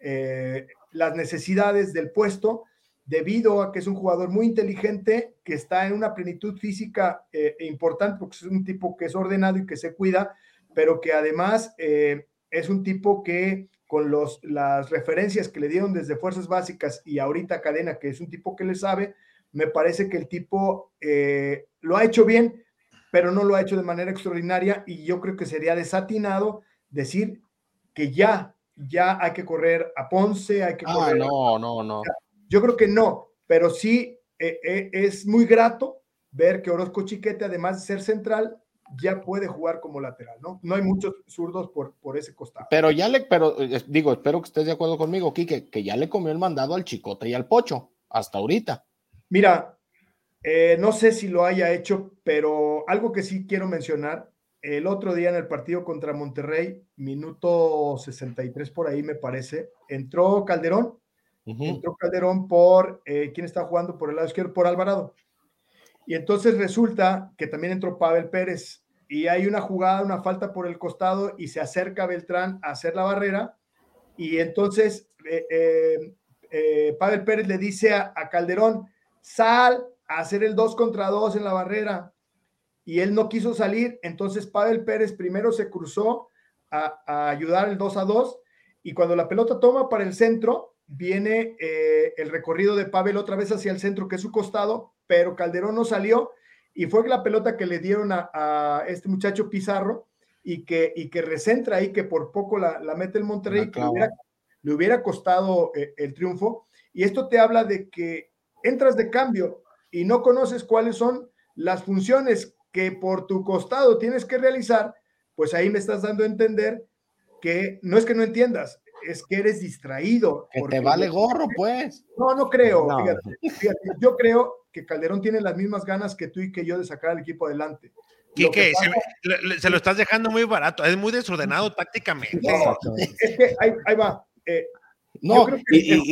eh, las necesidades del puesto debido a que es un jugador muy inteligente, que está en una plenitud física eh, e importante, porque es un tipo que es ordenado y que se cuida, pero que además eh, es un tipo que con los, las referencias que le dieron desde Fuerzas Básicas y ahorita Cadena, que es un tipo que le sabe, me parece que el tipo eh, lo ha hecho bien, pero no lo ha hecho de manera extraordinaria y yo creo que sería desatinado decir que ya, ya hay que correr a Ponce, hay que ah, correr. No, no, no. Yo creo que no, pero sí eh, eh, es muy grato ver que Orozco Chiquete, además de ser central, ya puede jugar como lateral, ¿no? No hay muchos zurdos por, por ese costado. Pero ya le, pero digo, espero que estés de acuerdo conmigo, Quique, que ya le comió el mandado al Chicote y al Pocho, hasta ahorita. Mira, eh, no sé si lo haya hecho, pero algo que sí quiero mencionar, el otro día en el partido contra Monterrey, minuto 63 por ahí me parece, entró Calderón, entró Calderón por, eh, ¿quién está jugando por el lado izquierdo? Por Alvarado. Y entonces resulta que también entró Pavel Pérez y hay una jugada, una falta por el costado y se acerca Beltrán a hacer la barrera y entonces eh, Pavel Pérez le dice a Calderón, sal a hacer el 2 contra 2 en la barrera. Y él no quiso salir, entonces Pavel Pérez primero se cruzó a, ayudar el 2 a 2 y cuando la pelota toma para el centro, viene eh, el recorrido de Pavel otra vez hacia el centro, que es su costado, pero Calderón no salió y fue la pelota que le dieron a, este muchacho Pizarro y que, y que recentra ahí, que por poco la, mete el Monterrey, que le hubiera, costado eh, el triunfo. Y esto te habla de que entras de cambio y no conoces cuáles son las funciones que por tu costado tienes que realizar, pues ahí me estás dando a entender que no es que no entiendas, es que eres distraído. Que te vale gorro, pues. No, no creo. Fíjate, yo creo que Calderón tiene las mismas ganas que tú y que yo de sacar al equipo adelante. Quique, se, lo estás dejando muy barato, es muy desordenado tácticamente. es que ahí, va. Eh, no, y,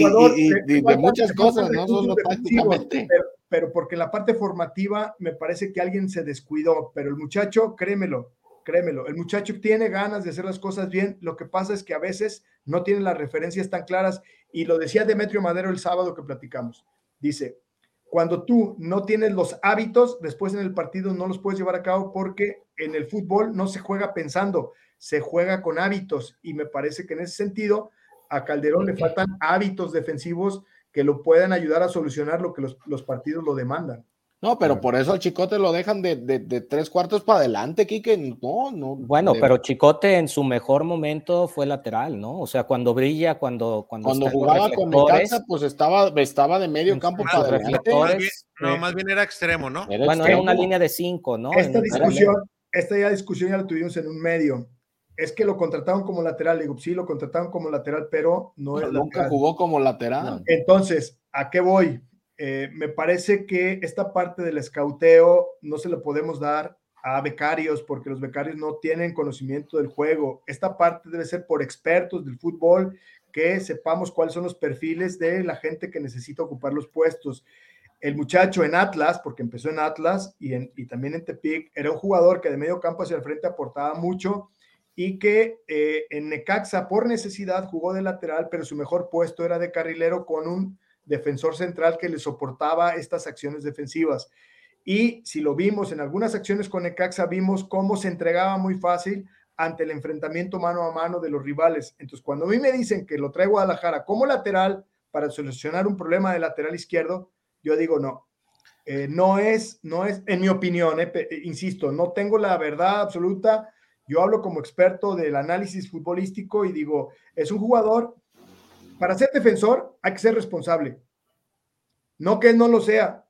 de muchas cosas, no solo tácticamente. Pero, pero porque la parte formativa me parece que alguien se descuidó, pero el muchacho, créemelo, créemelo, el muchacho tiene ganas de hacer las cosas bien, lo que pasa es que a veces no tiene las referencias tan claras y lo decía Demetrio Madero el sábado que platicamos. Dice, cuando tú no tienes los hábitos, después en el partido no los puedes llevar a cabo porque en el fútbol no se juega pensando, se juega con hábitos y me parece que en ese sentido a Calderón le faltan hábitos defensivos que lo puedan ayudar a solucionar lo que los, los partidos lo demandan. No, pero por eso al Chicote lo dejan de, de, tres cuartos para adelante, Quique. No, no. Bueno, pero Chicote en su mejor momento fue lateral, ¿no? O sea, cuando brilla, cuando. Cuando, cuando jugaba con Necaxa, pues estaba, estaba de medio campo para adelante. no, más bien era extremo, ¿no? bueno, era una línea de cinco, ¿no? Esta discusión, esta ya discusión ya la tuvimos en un medio. Es que lo contrataron como lateral. Digo, sí, lo contrataron como lateral, pero no Nunca jugó como lateral. Entonces, ¿a qué voy? Eh, me parece que esta parte del escauteo no se le podemos dar a becarios porque los becarios no tienen conocimiento del juego. Esta parte debe ser por expertos del fútbol que sepamos cuáles son los perfiles de la gente que necesita ocupar los puestos. El muchacho en Atlas, porque empezó en Atlas y, y también en Tepic, era un jugador que de medio campo hacia el frente aportaba mucho y que eh, en Necaxa por necesidad jugó de lateral, pero su mejor puesto era de carrilero con un defensor central que le soportaba estas acciones defensivas. Y si lo vimos en algunas acciones con Necaxa, vimos cómo se entregaba muy fácil ante el enfrentamiento mano a mano de los rivales. Entonces, cuando a mí me dicen que lo a Guadalajara como lateral para solucionar un problema de lateral izquierdo, yo digo no. Eh, no es, no es, en mi opinión, eh, insisto, no tengo la verdad absoluta. Yo hablo como experto del análisis futbolístico y digo, es un jugador para ser defensor hay que ser responsable. No que él no lo sea,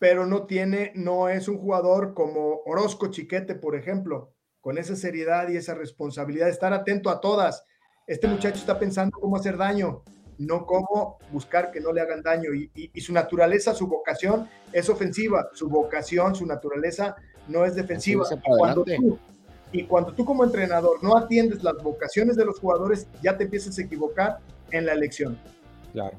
pero no tiene, no es un jugador como Orozco Chiquete, por ejemplo, con esa seriedad y esa responsabilidad de estar atento a todas. Este muchacho está pensando cómo hacer daño, no cómo buscar que no le hagan daño. Y, su naturaleza, su vocación es ofensiva, su vocación, su naturaleza no es defensiva. Y cuando tú como entrenador no atiendes las vocaciones de los jugadores, ya te empiezas a equivocar en la elección. Claro.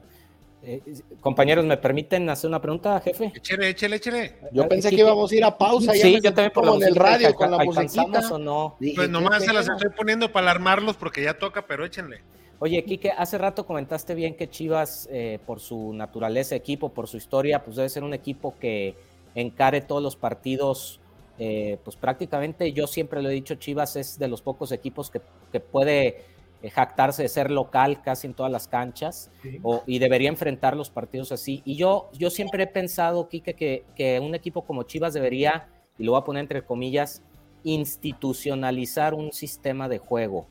Eh, compañeros, ¿me permiten hacer una pregunta, jefe? Échale, échale, échale. Yo pensé que íbamos a ir a pausa. Sí, yo también por el radio con la musiquita. o no? Pues nomás se las estoy poniendo para alarmarlos porque ya toca, pero échenle. Oye, Quique, hace rato comentaste bien que Chivas, eh, por su naturaleza equipo, por su historia, pues debe ser un equipo que encare todos los partidos. Eh, pues prácticamente yo siempre lo he dicho, Chivas es de los pocos equipos que, que puede eh, jactarse de ser local casi en todas las canchas y debería enfrentar los partidos así. Y yo, yo siempre he pensado, Kike, que, que un equipo como Chivas debería, y lo voy a poner entre comillas, institucionalizar un sistema de juego.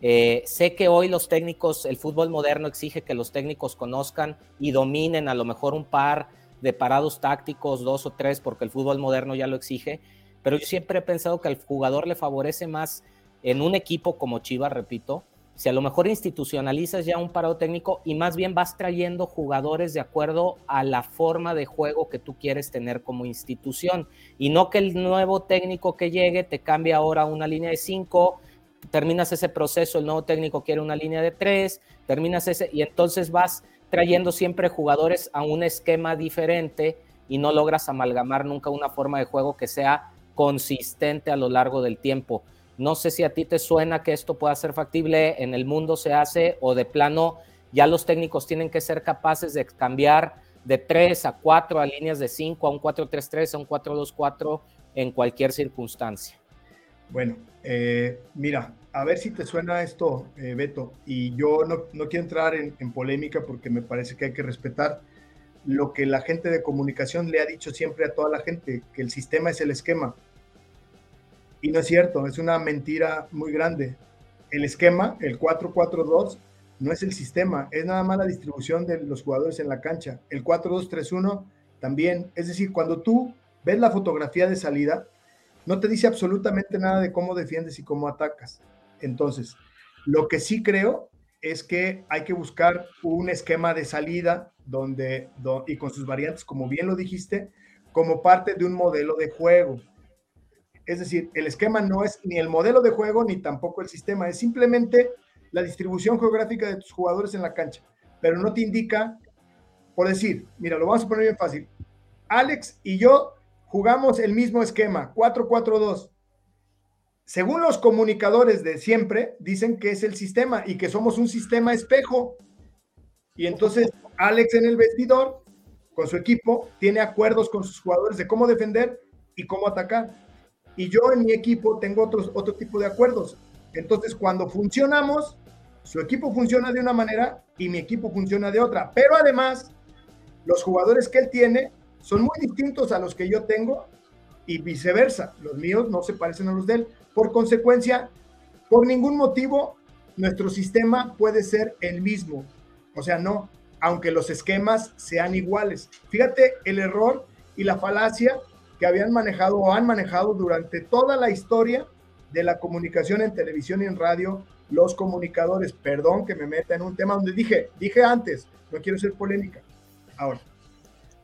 Eh, sé que hoy los técnicos, el fútbol moderno exige que los técnicos conozcan y dominen a lo mejor un par de parados tácticos, dos o tres, porque el fútbol moderno ya lo exige, pero yo siempre he pensado que al jugador le favorece más en un equipo como Chivas, repito, si a lo mejor institucionalizas ya un parado técnico y más bien vas trayendo jugadores de acuerdo a la forma de juego que tú quieres tener como institución. Y no que el nuevo técnico que llegue te cambie ahora una línea de cinco, terminas ese proceso, el nuevo técnico quiere una línea de tres, terminas ese y entonces vas trayendo siempre jugadores a un esquema diferente y no logras amalgamar nunca una forma de juego que sea consistente a lo largo del tiempo. No sé si a ti te suena que esto pueda ser factible, en el mundo se hace o de plano ya los técnicos tienen que ser capaces de cambiar de 3 a 4 a líneas de 5, a un 4-3-3, a un 4-2-4 en cualquier circunstancia. Bueno, eh, mira, a ver si te suena esto, eh, Beto, y yo no, quiero entrar en, en, polémica porque me parece que hay que respetar lo que la gente de comunicación le ha dicho siempre a toda la gente, que el sistema es el esquema. Y no es cierto, es una mentira muy grande. El esquema, el 4-4-2, no es el sistema, es nada más la distribución de los jugadores en la cancha. El 4-2-3-1 también. Es decir, cuando tú ves la fotografía de salida, no te dice absolutamente nada de cómo defiendes y cómo atacas. Entonces, lo que sí creo es que hay que buscar un esquema de salida donde, y con sus variantes, como bien lo dijiste, como parte de un modelo de juego. Es decir, el esquema no es ni el modelo de juego ni tampoco el sistema, es simplemente la distribución geográfica de tus jugadores en la cancha, pero no te indica, por decir, mira, lo vamos a poner bien fácil. Alex y yo jugamos el mismo esquema, 4-4-2. Según los comunicadores de siempre, dicen que es el sistema y que somos un sistema espejo. Y entonces Alex en el vestidor, con su equipo, tiene acuerdos con sus jugadores de cómo defender y cómo atacar. Y yo en mi equipo tengo otros, otro tipo de acuerdos. Entonces, cuando funcionamos, su equipo funciona de una manera y mi equipo funciona de otra. Pero además, los jugadores que él tiene son muy distintos a los que yo tengo y viceversa. Los míos no se parecen a los de él. Por consecuencia, por ningún motivo, nuestro sistema puede ser el mismo. O sea, no, aunque los esquemas sean iguales. Fíjate el error y la falacia que habían manejado o han manejado durante toda la historia de la comunicación en televisión y en radio los comunicadores. Perdón que me meta en un tema donde dije, dije antes, no quiero ser polémica. Ahora,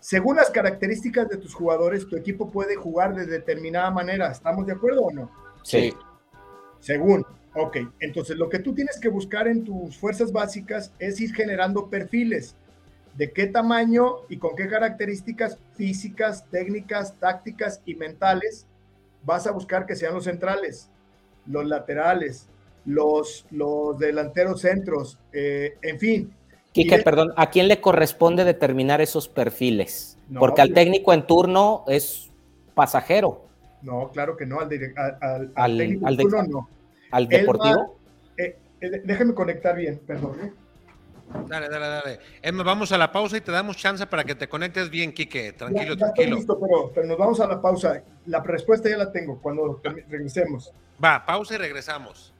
según las características de tus jugadores, tu equipo puede jugar de determinada manera. ¿Estamos de acuerdo o no? Sí. Según. Ok, entonces lo que tú tienes que buscar en tus fuerzas básicas es ir generando perfiles de qué tamaño y con qué características físicas, técnicas, tácticas y mentales vas a buscar que sean los centrales, los laterales, los, los delanteros centros, eh, en fin. Quique, perdón, ¿a quién le corresponde determinar esos perfiles? Porque al pues, técnico en turno es pasajero. No, claro que no, al, al, técnico en turno no. ¿Al deportivo? Eh, eh, déjeme conectar bien, perdón. Dale, dale, dale. Emma, vamos a la pausa y te damos chance para que te conectes bien, Quique. Tranquilo, tranquilo. listo, pero, pero, nos vamos a la pausa. La respuesta ya la tengo cuando regresemos. Va, pausa y regresamos.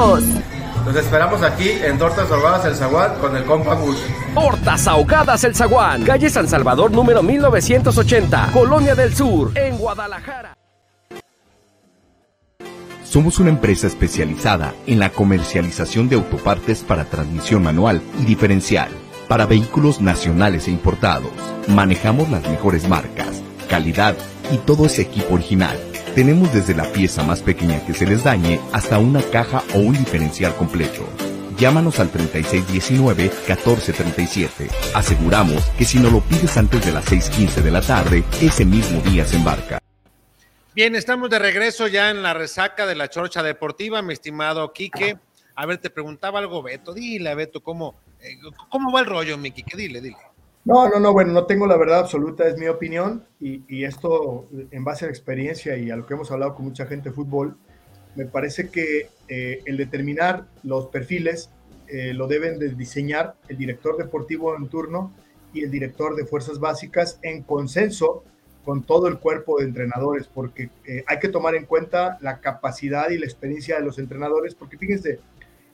Nos esperamos aquí en Tortas Ahogadas El Zaguán con el compa Gus. Tortas Ahogadas El Zaguán, calle San Salvador número 1980, Colonia del Sur, en Guadalajara. Somos una empresa especializada en la comercialización de autopartes para transmisión manual y diferencial para vehículos nacionales e importados. Manejamos las mejores marcas, calidad y todo ese equipo original tenemos desde la pieza más pequeña que se les dañe hasta una caja o un diferencial completo. Llámanos al 3619-1437. Aseguramos que si no lo pides antes de las 6.15 de la tarde, ese mismo día se embarca. Bien, estamos de regreso ya en la resaca de la chorcha deportiva, mi estimado Quique. A ver, te preguntaba algo, Beto. Dile, Beto, ¿cómo, eh, cómo va el rollo, mi Quique? Dile, dile. No, no, no, bueno, no tengo la verdad absoluta, es mi opinión y, esto en base a la experiencia y a lo que hemos hablado con mucha gente de fútbol, me parece que eh, el determinar los perfiles eh, lo deben de diseñar el director deportivo en turno y el director de fuerzas básicas en consenso con todo el cuerpo de entrenadores, porque eh, hay que tomar en cuenta la capacidad y la experiencia de los entrenadores, porque fíjense,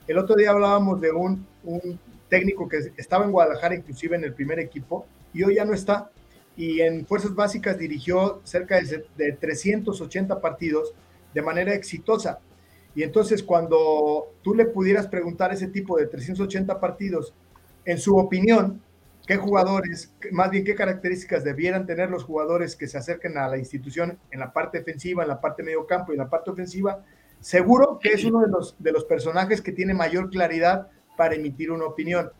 el otro día hablábamos de un, un técnico que estaba en Guadalajara, inclusive en el primer equipo, y hoy ya no está. Y en Fuerzas Básicas dirigió cerca de 380 partidos de manera exitosa. Y entonces cuando tú le pudieras preguntar ese tipo de 380 partidos, en su opinión, qué jugadores, más bien qué características debieran tener los jugadores que se acerquen a la institución en la parte defensiva, en la parte medio campo y en la parte ofensiva, seguro que es uno de los, de los personajes que tiene mayor claridad para emitir una opinión.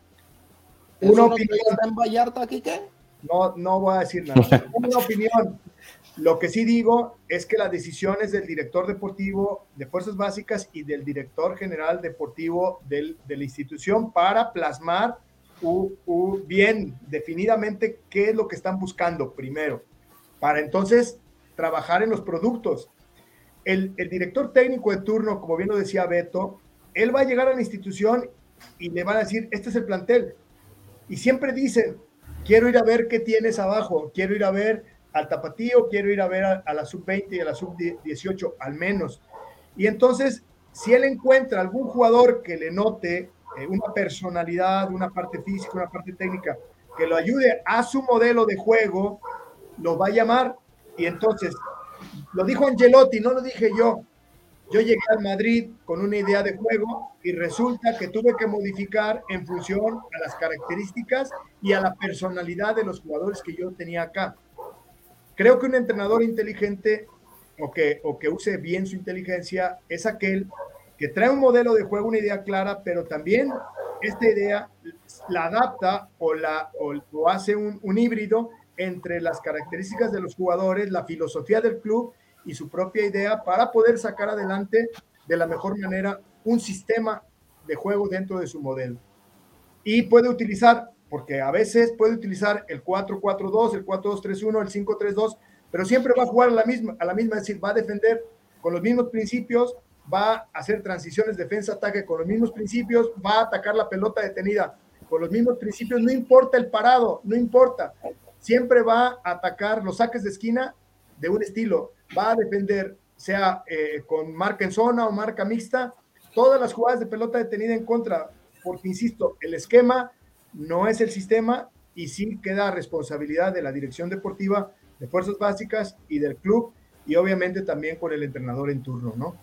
Una opinión. en Vallarta aquí qué? No, no voy a decir nada. una opinión. Lo que sí digo es que las decisiones del director deportivo de Fuerzas Básicas y del director general deportivo del, de la institución para plasmar bien definidamente qué es lo que están buscando primero, para entonces trabajar en los productos. El, el, director técnico de turno, como bien lo decía Beto, él va a llegar a la institución y le van a decir, este es el plantel. Y siempre dicen, quiero ir a ver qué tienes abajo, quiero ir a ver al tapatío, quiero ir a ver a, la sub-20 y a la sub-18 al menos. Y entonces, si él encuentra algún jugador que le note eh, una personalidad, una parte física, una parte técnica, que lo ayude a su modelo de juego, lo va a llamar. Y entonces, lo dijo Angelotti, no lo dije yo. Yo llegué al Madrid con una idea de juego y resulta que tuve que modificar en función a las características y a la personalidad de los jugadores que yo tenía acá. Creo que un entrenador inteligente o que, o que use bien su inteligencia es aquel que trae un modelo de juego, una idea clara, pero también esta idea la adapta o, la, o, hace un, un, híbrido entre las características de los jugadores, la filosofía del club y su propia idea para poder sacar adelante de la mejor manera un sistema de juego dentro de su modelo. Y puede utilizar, porque a veces puede utilizar el 4-4-2, el 4-2-3-1, el 5-3-2, pero siempre va a jugar a la misma, a la misma, es decir, va a defender con los mismos principios, va a hacer transiciones defensa-ataque con los mismos principios, va a atacar la pelota detenida con los mismos principios, no importa el parado, no importa, siempre va a atacar los saques de esquina de un estilo, va a defender, sea eh, con marca en zona o marca mixta, todas las jugadas de pelota detenida en contra, porque insisto, el esquema no es el sistema y sí queda responsabilidad de la dirección deportiva, de fuerzas básicas y del club, y obviamente también con el entrenador en turno, ¿no?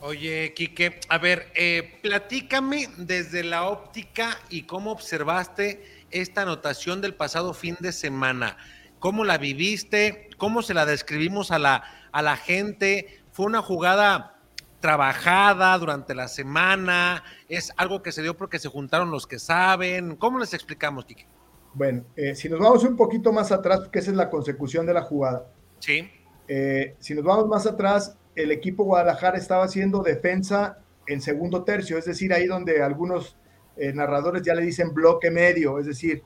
Oye, Quique, a ver, eh, platícame desde la óptica y cómo observaste esta anotación del pasado fin de semana. ¿Cómo la viviste? ¿Cómo se la describimos a la, a la gente? ¿Fue una jugada trabajada durante la semana? ¿Es algo que se dio porque se juntaron los que saben? ¿Cómo les explicamos, Quique? Bueno, eh, si nos vamos un poquito más atrás, porque esa es la consecución de la jugada. Sí. Eh, si nos vamos más atrás, el equipo Guadalajara estaba haciendo defensa en segundo tercio, es decir, ahí donde algunos eh, narradores ya le dicen bloque medio, es decir,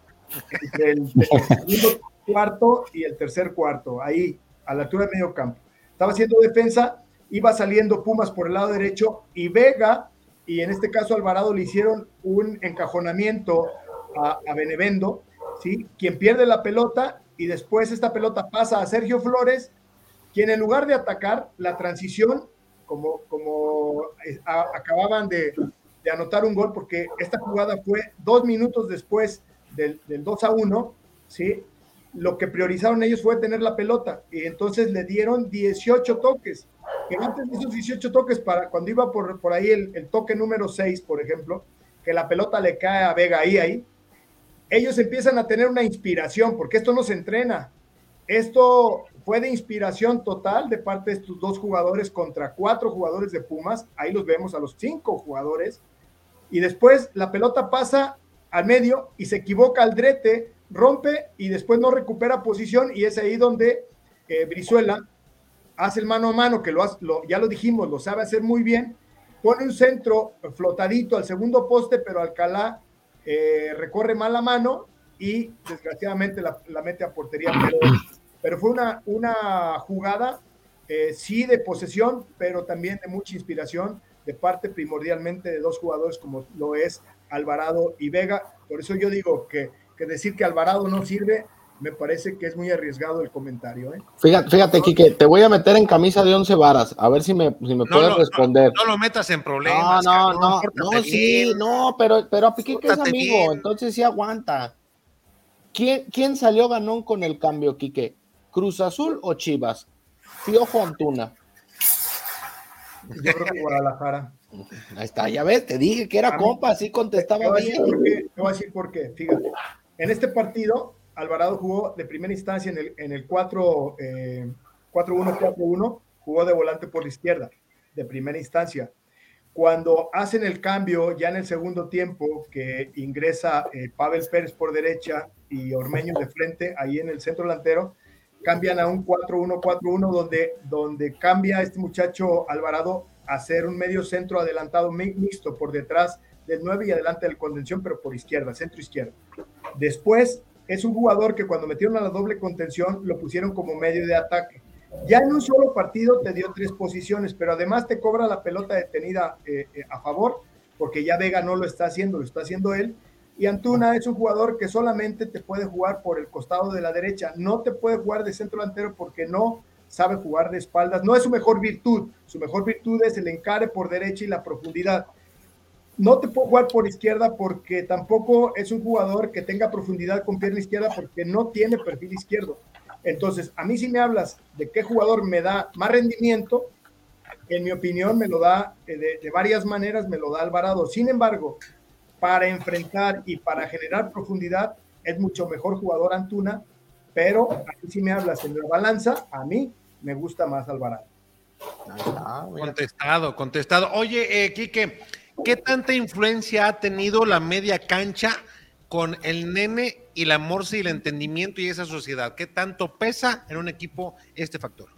entre el, segundo cuarto y el tercer cuarto, ahí a la altura del medio campo. Estaba haciendo defensa, iba saliendo Pumas por el lado derecho y Vega, y en este caso Alvarado le hicieron un encajonamiento a, Benevendo, ¿sí? quien pierde la pelota y después esta pelota pasa a Sergio Flores quien en lugar de atacar la transición, como, como eh, acababan de, anotar un gol, porque esta jugada fue dos minutos después del, 2 a 1, ¿sí? Lo que priorizaron ellos fue tener la pelota y entonces le dieron 18 toques. Que antes de esos 18 toques, para cuando iba por, por ahí el, el, toque número 6, por ejemplo, que la pelota le cae a Vega ahí, ahí, ellos empiezan a tener una inspiración, porque esto no se entrena. Esto fue de inspiración total de parte de estos dos jugadores contra cuatro jugadores de Pumas. Ahí los vemos a los cinco jugadores. Y después la pelota pasa al medio y se equivoca al drete, rompe y después no recupera posición. Y es ahí donde eh, Brizuela hace el mano a mano, que lo, ya lo dijimos, lo sabe hacer muy bien. Pone un centro flotadito al segundo poste, pero Alcalá eh, recorre mal la mano y desgraciadamente la, la mete a portería. Pero pero fue una, una jugada, eh, sí, de posesión, pero también de mucha inspiración de parte primordialmente de dos jugadores como lo es Alvarado y Vega. Por eso yo digo que, que decir que Alvarado no sirve, me parece que es muy arriesgado el comentario. ¿eh? Fíjate, fíjate, Quique, te voy a meter en camisa de once varas, a ver si me, si me puedes responder. No, lo metas en problemas. No, no, no, no, sí, no, pero, pero a Piqué que es amigo, entonces sí aguanta. ¿Quién, ¿Quién salió ganón con el cambio, Quique? ¿Cruz Azul o Chivas? Fiojo Antuna. Yo creo que Guadalajara. Ahí está, ya ves, te dije que era compa, así contestaba bien. te voy a decir por qué, fíjate. En este partido, Alvarado jugó de primera instancia en el, en el 4, 4-1-4-1, eh, jugó de volante por la izquierda, de primera instancia. Cuando hacen el cambio ya en el segundo tiempo, que ingresa eh, Pavel Pérez por derecha y Ormeño de frente, ahí en el centro delantero, cambian a un 4-1-4-1 donde, donde cambia este muchacho Alvarado a ser un medio centro adelantado mixto por detrás del 9 y adelante del contención, pero por izquierda, centro izquierdo. Después es un jugador que cuando metieron a la doble contención lo pusieron como medio de ataque. Ya en un solo partido te dio tres posiciones, pero además te cobra la pelota detenida eh, eh, a favor, porque ya Vega no lo está haciendo, lo está haciendo él. Y Antuna es un jugador que solamente te puede jugar por el costado de la derecha, no te puede jugar de centro delantero porque no sabe jugar de espaldas. No es su mejor virtud, su mejor virtud es el encare por derecha y la profundidad. No te puedo jugar por izquierda porque tampoco es un jugador que tenga profundidad con pierna izquierda porque no tiene perfil izquierdo. Entonces, a mí si me hablas de qué jugador me da más rendimiento, en mi opinión me lo da eh, de, varias maneras, me lo da Alvarado. Sin embargo, para enfrentar y para generar profundidad, es mucho mejor jugador Antuna, pero aquí si me hablas en la balanza, a mí me gusta más Alvarado. contestado, contestado. Oye, eh, Quique, ¿qué tanta influencia ha tenido la media cancha con el nene y la morsa y el entendimiento y esa sociedad? ¿Qué tanto pesa en un equipo este factor?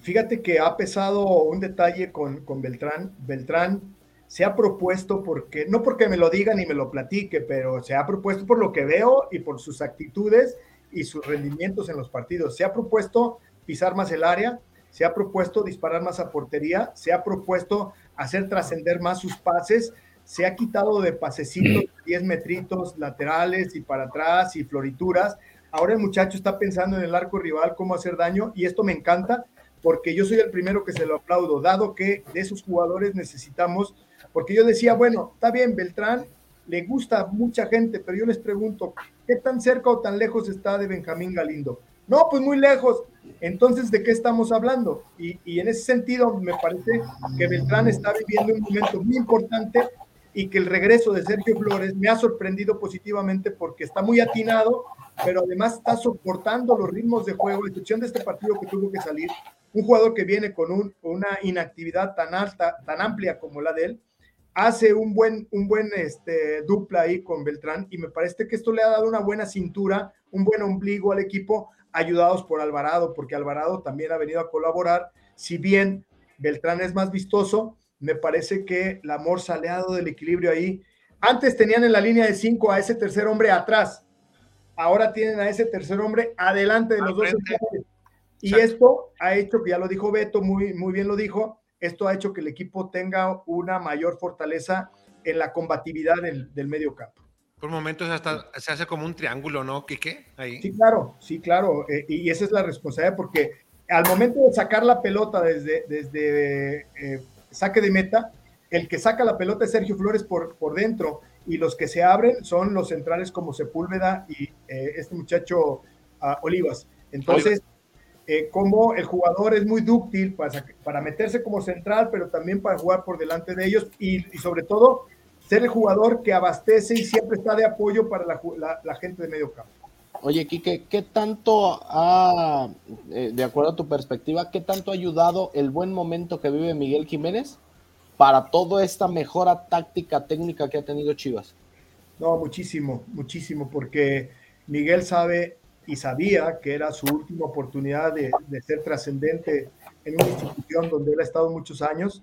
Fíjate que ha pesado un detalle con, con Beltrán. Beltrán se ha propuesto porque, no porque me lo diga ni me lo platique, pero se ha propuesto por lo que veo y por sus actitudes y sus rendimientos en los partidos. Se ha propuesto pisar más el área, se ha propuesto disparar más a portería, se ha propuesto hacer trascender más sus pases, se ha quitado de pasecitos, 10 metritos laterales y para atrás y florituras. Ahora el muchacho está pensando en el arco rival, cómo hacer daño, y esto me encanta porque yo soy el primero que se lo aplaudo, dado que de esos jugadores necesitamos, porque yo decía, bueno, está bien, Beltrán le gusta a mucha gente, pero yo les pregunto, ¿qué tan cerca o tan lejos está de Benjamín Galindo? No, pues muy lejos. Entonces, ¿de qué estamos hablando? Y, en ese sentido, me parece que Beltrán está viviendo un momento muy importante y que el regreso de Sergio Flores me ha sorprendido positivamente porque está muy atinado, pero además está soportando los ritmos de juego, a excepción de este partido que tuvo que salir. Un jugador que viene con un, una inactividad tan alta, tan amplia como la de él, hace un buen, un buen este, dupla ahí con Beltrán y me parece que esto le ha dado una buena cintura, un buen ombligo al equipo, ayudados por Alvarado, porque Alvarado también ha venido a colaborar. Si bien Beltrán es más vistoso, me parece que la Morsa le ha dado del equilibrio ahí. Antes tenían en la línea de cinco a ese tercer hombre atrás, ahora tienen a ese tercer hombre adelante de los dos. Y esto ha hecho, ya lo dijo Beto, muy, muy bien lo dijo, esto ha hecho que el equipo tenga una mayor fortaleza en la combatividad del, del medio campo. Por momentos hasta se hace como un triángulo, ¿no, Quique? Ahí. Sí, claro, sí, claro. Eh, y esa es la responsabilidad porque al momento de sacar la pelota desde, desde eh, saque de meta, el que saca la pelota es Sergio Flores por, por dentro y los que se abren son los centrales como Sepúlveda y eh, este muchacho uh, Olivas. Entonces, eh, como el jugador es muy dúctil para, para, meterse como central, pero también para jugar por delante de ellos y, y sobre todo ser el jugador que abastece y siempre está de apoyo para la, la, la gente de medio campo. Oye, Quique, ¿qué tanto ha, eh, de acuerdo a tu perspectiva, qué tanto ha ayudado el buen momento que vive Miguel Jiménez para toda esta mejora táctica, técnica que ha tenido Chivas? No, muchísimo, muchísimo, porque Miguel sabe y sabía que era su última oportunidad de, de ser trascendente en una institución donde él ha estado muchos años.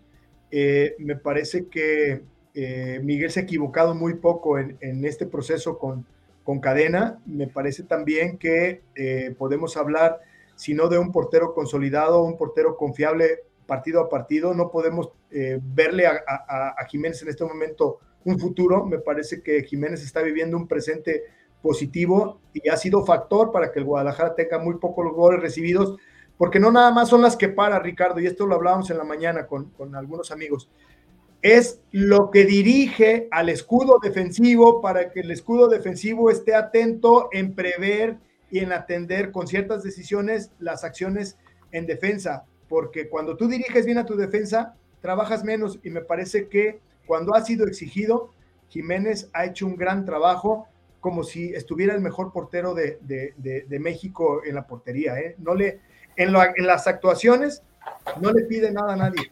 Eh, me parece que eh, Miguel se ha equivocado muy poco en, este proceso con, con cadena. Me parece también que eh, podemos hablar, si no de un portero consolidado, un portero confiable partido a partido, no podemos eh, verle a, a, Jiménez en este momento un futuro. Me parece que Jiménez está viviendo un presente positivo y ha sido factor para que el Guadalajara tenga muy pocos goles recibidos, porque no nada más son las que para, Ricardo, y esto lo hablábamos en la mañana con, con algunos amigos es lo que dirige al escudo defensivo para que el escudo defensivo esté atento en prever y en atender con ciertas decisiones las acciones en defensa, porque cuando tú diriges bien a tu defensa, trabajas menos y me parece que cuando ha sido exigido, Jiménez ha hecho un gran trabajo como si estuviera el mejor portero de, México en la portería. ¿eh? No le, en, en, las actuaciones no le pide nada a nadie.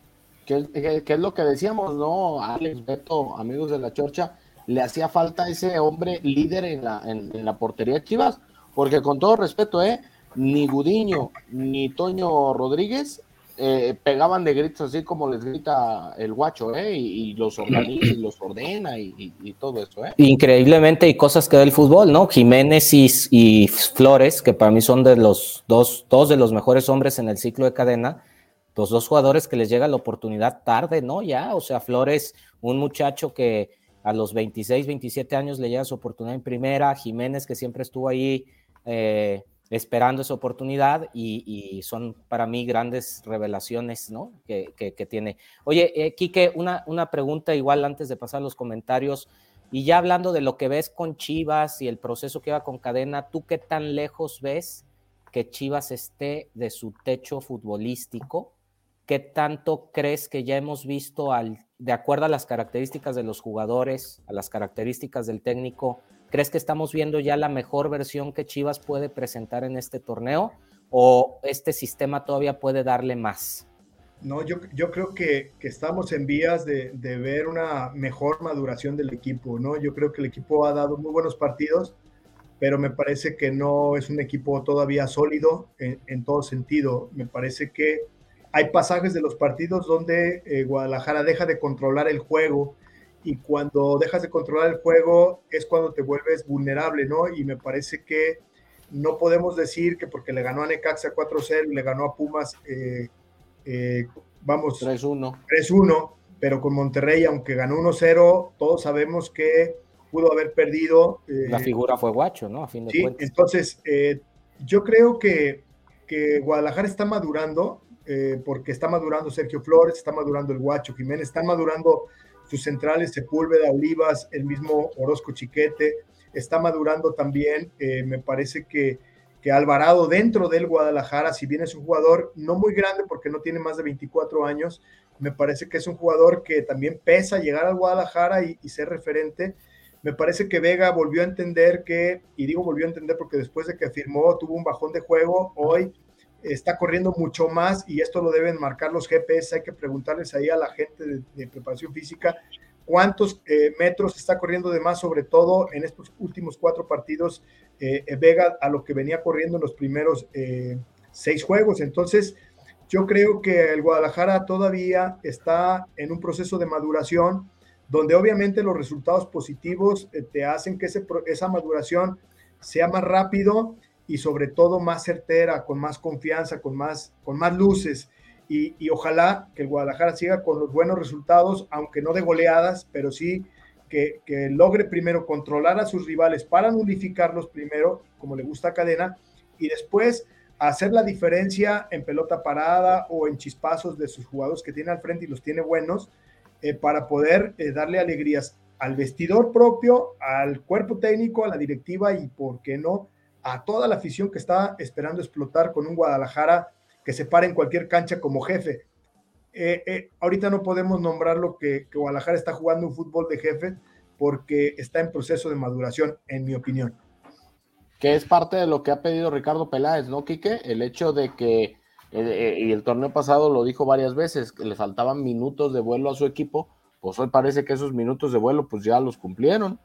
¿Qué, es lo que decíamos, no? Alex, Beto, amigos de la Chorcha, le hacía falta ese hombre líder en la, en, la portería Chivas, porque con todo respeto, ¿eh? Ni Gudiño ni Toño Rodríguez eh, pegaban de gritos así como les grita el guacho, ¿eh? Y, los organiza y los ordena y, todo eso, ¿eh? Increíblemente, y cosas que da el fútbol, ¿no? Jiménez y, Flores, que para mí son de los dos, dos de los mejores hombres en el ciclo de cadena, los dos jugadores que les llega la oportunidad tarde, ¿no? Ya, o sea, Flores, un muchacho que a los 26, 27 años le llega su oportunidad en primera, Jiménez que siempre estuvo ahí eh, esperando esa oportunidad y, son para mí grandes revelaciones ¿no? que, tiene. Oye, eh, Quique, una, una pregunta igual antes de pasar los comentarios. Y ya hablando de lo que ves con Chivas y el proceso que va con cadena, ¿tú qué tan lejos ves que Chivas esté de su techo futbolístico? ¿Qué tanto crees que ya hemos visto al, de acuerdo a las características de los jugadores, a las características del técnico, ¿Crees que estamos viendo ya la mejor versión que Chivas puede presentar en este torneo o este sistema todavía puede darle más? No, yo, yo creo que, estamos en vías de, de, ver una mejor maduración del equipo, ¿no? Yo creo que el equipo ha dado muy buenos partidos, pero me parece que no es un equipo todavía sólido en, en todo sentido. Me parece que hay pasajes de los partidos donde eh, Guadalajara deja de controlar el juego, y cuando dejas de controlar el juego es cuando te vuelves vulnerable, ¿no? Y me parece que no podemos decir que porque le ganó a Necaxa 4-0 y le ganó a Pumas, eh, eh, vamos, 3-1. 3-1, pero con Monterrey, aunque ganó 1-0, todos sabemos que pudo haber perdido. La figura fue guacho, ¿no? A fin de sí, entonces yo creo que, que, Guadalajara está madurando, porque está madurando Sergio Flores, está madurando el guacho Jiménez, están madurando sus centrales Sepúlveda, Olivas, el mismo Orozco Chiquete, está madurando también, eh, me parece que, que Alvarado dentro del Guadalajara, si bien es un jugador no muy grande porque no tiene más de 24 años, me parece que es un jugador que también pesa llegar al Guadalajara y ser referente. Me parece que Vega volvió a entender que, y digo volvió a entender porque después de que firmó tuvo un bajón de juego, hoy está corriendo mucho más y esto lo deben marcar los GPS, hay que preguntarles ahí a la gente de, preparación física cuántos eh, metros está corriendo de más, sobre todo en estos últimos cuatro partidos, eh, Vega a lo que venía corriendo en los primeros eh, seis juegos. Entonces, yo creo que el Guadalajara todavía está en un proceso de maduración, donde obviamente los resultados positivos te hacen que ese, esa maduración sea más rápido y sobre todo más certera, con más confianza, con más, con más luces. Y, ojalá que el Guadalajara siga con los buenos resultados, aunque no de goleadas, pero sí que, que, logre primero controlar a sus rivales para nulificarlos primero, como le gusta a Cadena, y después hacer la diferencia en pelota parada o en chispazos de sus jugadores que tiene al frente y los tiene buenos, eh, para poder eh, darle alegrías al vestidor propio, al cuerpo técnico, a la directiva y, ¿por qué no?, a toda la afición que está esperando explotar con un Guadalajara que se para en cualquier cancha como jefe. Eh, eh, ahorita no podemos nombrar lo que, Guadalajara está jugando un fútbol de jefe porque está en proceso de maduración, en mi opinión. Que es parte de lo que ha pedido Ricardo Peláez, ¿no, Quique? El hecho de que, eh, y el torneo pasado lo dijo varias veces, que le faltaban minutos de vuelo a su equipo, pues hoy parece que esos minutos de vuelo pues ya los cumplieron.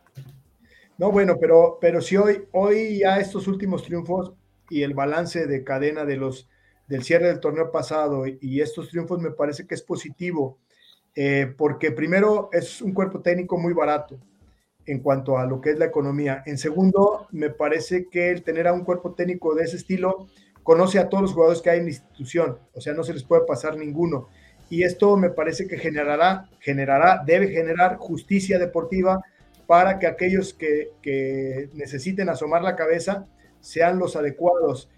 No, bueno, pero, pero si hoy, hoy ya estos últimos triunfos y el balance de cadena de los, del cierre del torneo pasado y, estos triunfos me parece que es positivo, eh, porque primero es un cuerpo técnico muy barato en cuanto a lo que es la economía. En segundo, me parece que el tener a un cuerpo técnico de ese estilo conoce a todos los jugadores que hay en la institución, o sea, no se les puede pasar ninguno. Y esto me parece que generará, generará, debe generar justicia deportiva para que aquellos que, necesiten asomar la cabeza sean los adecuados.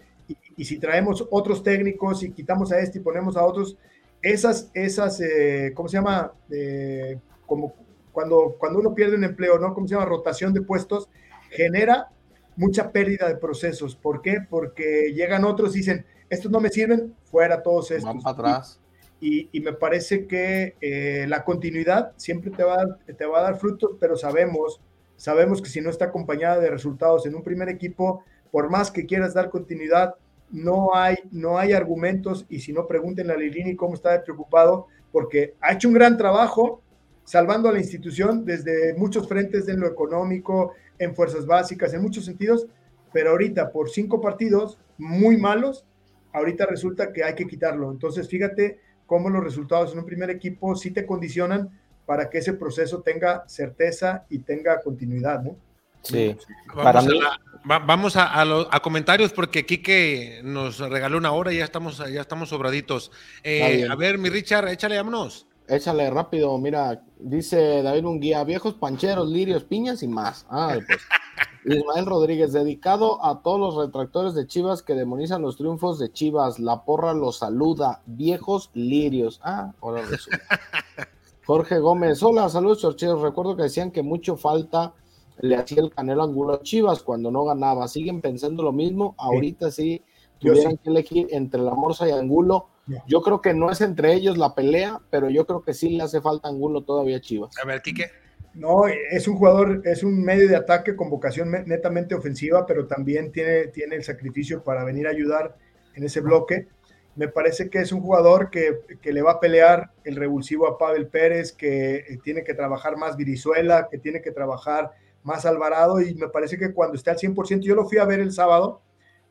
Y, si traemos otros técnicos y quitamos a este y ponemos a otros, esas, esas eh, ¿cómo se llama? Eh, como cuando, cuando uno pierde un empleo, ¿no? ¿Cómo se llama? Rotación de puestos, genera mucha pérdida de procesos. ¿Por qué? Porque llegan otros y dicen, estos no me sirven, fuera todos estos. Van para atrás y, me parece que eh, la continuidad siempre te va, te va a dar frutos, pero sabemos Sabemos que si no está acompañada de resultados en un primer equipo, por más que quieras dar continuidad, no hay, no hay argumentos y si no pregunten a Lilini cómo está preocupado, porque ha hecho un gran trabajo salvando a la institución desde muchos frentes en lo económico, en fuerzas básicas, en muchos sentidos, pero ahorita por cinco partidos muy malos, ahorita resulta que hay que quitarlo. Entonces, fíjate cómo los resultados en un primer equipo sí te condicionan para que ese proceso tenga certeza y tenga continuidad, ¿no? Sí, Vamos, para a, la- vamos a, a los- a comentarios porque Quique nos regaló una hora y ya estamos, ya estamos sobraditos. Eh, a ver, mi Richard, échale, vámonos. Échale rápido, mira, dice David Munguía, viejos pancheros, lirios, piñas y más. Ah, pues. Ismael Rodríguez, dedicado a todos los retractores de Chivas que demonizan los triunfos de Chivas, la porra los saluda, viejos lirios. Ah, ahora resulta. Jorge Gómez, hola, saludos chorcheros. Recuerdo que decían que mucho falta le hacía el Canelo Angulo a Chivas cuando no ganaba. ¿Siguen pensando lo mismo? Ahorita sí, tuvieran sí. que elegir entre la Morsa y Angulo. No. Yo creo que no es entre ellos la pelea, pero yo creo que sí le hace falta Angulo todavía a Chivas. A ver, Quique. No, es un jugador, es un medio de ataque con vocación me- netamente ofensiva, pero también tiene, tiene el sacrificio para venir a ayudar en ese bloque. Me parece que es un jugador que, que le va a pelear el revulsivo a Pavel Pérez, que eh, tiene que trabajar más Virizuela, que tiene que trabajar más Alvarado, y me parece que cuando esté al 100%, yo lo fui a ver el sábado,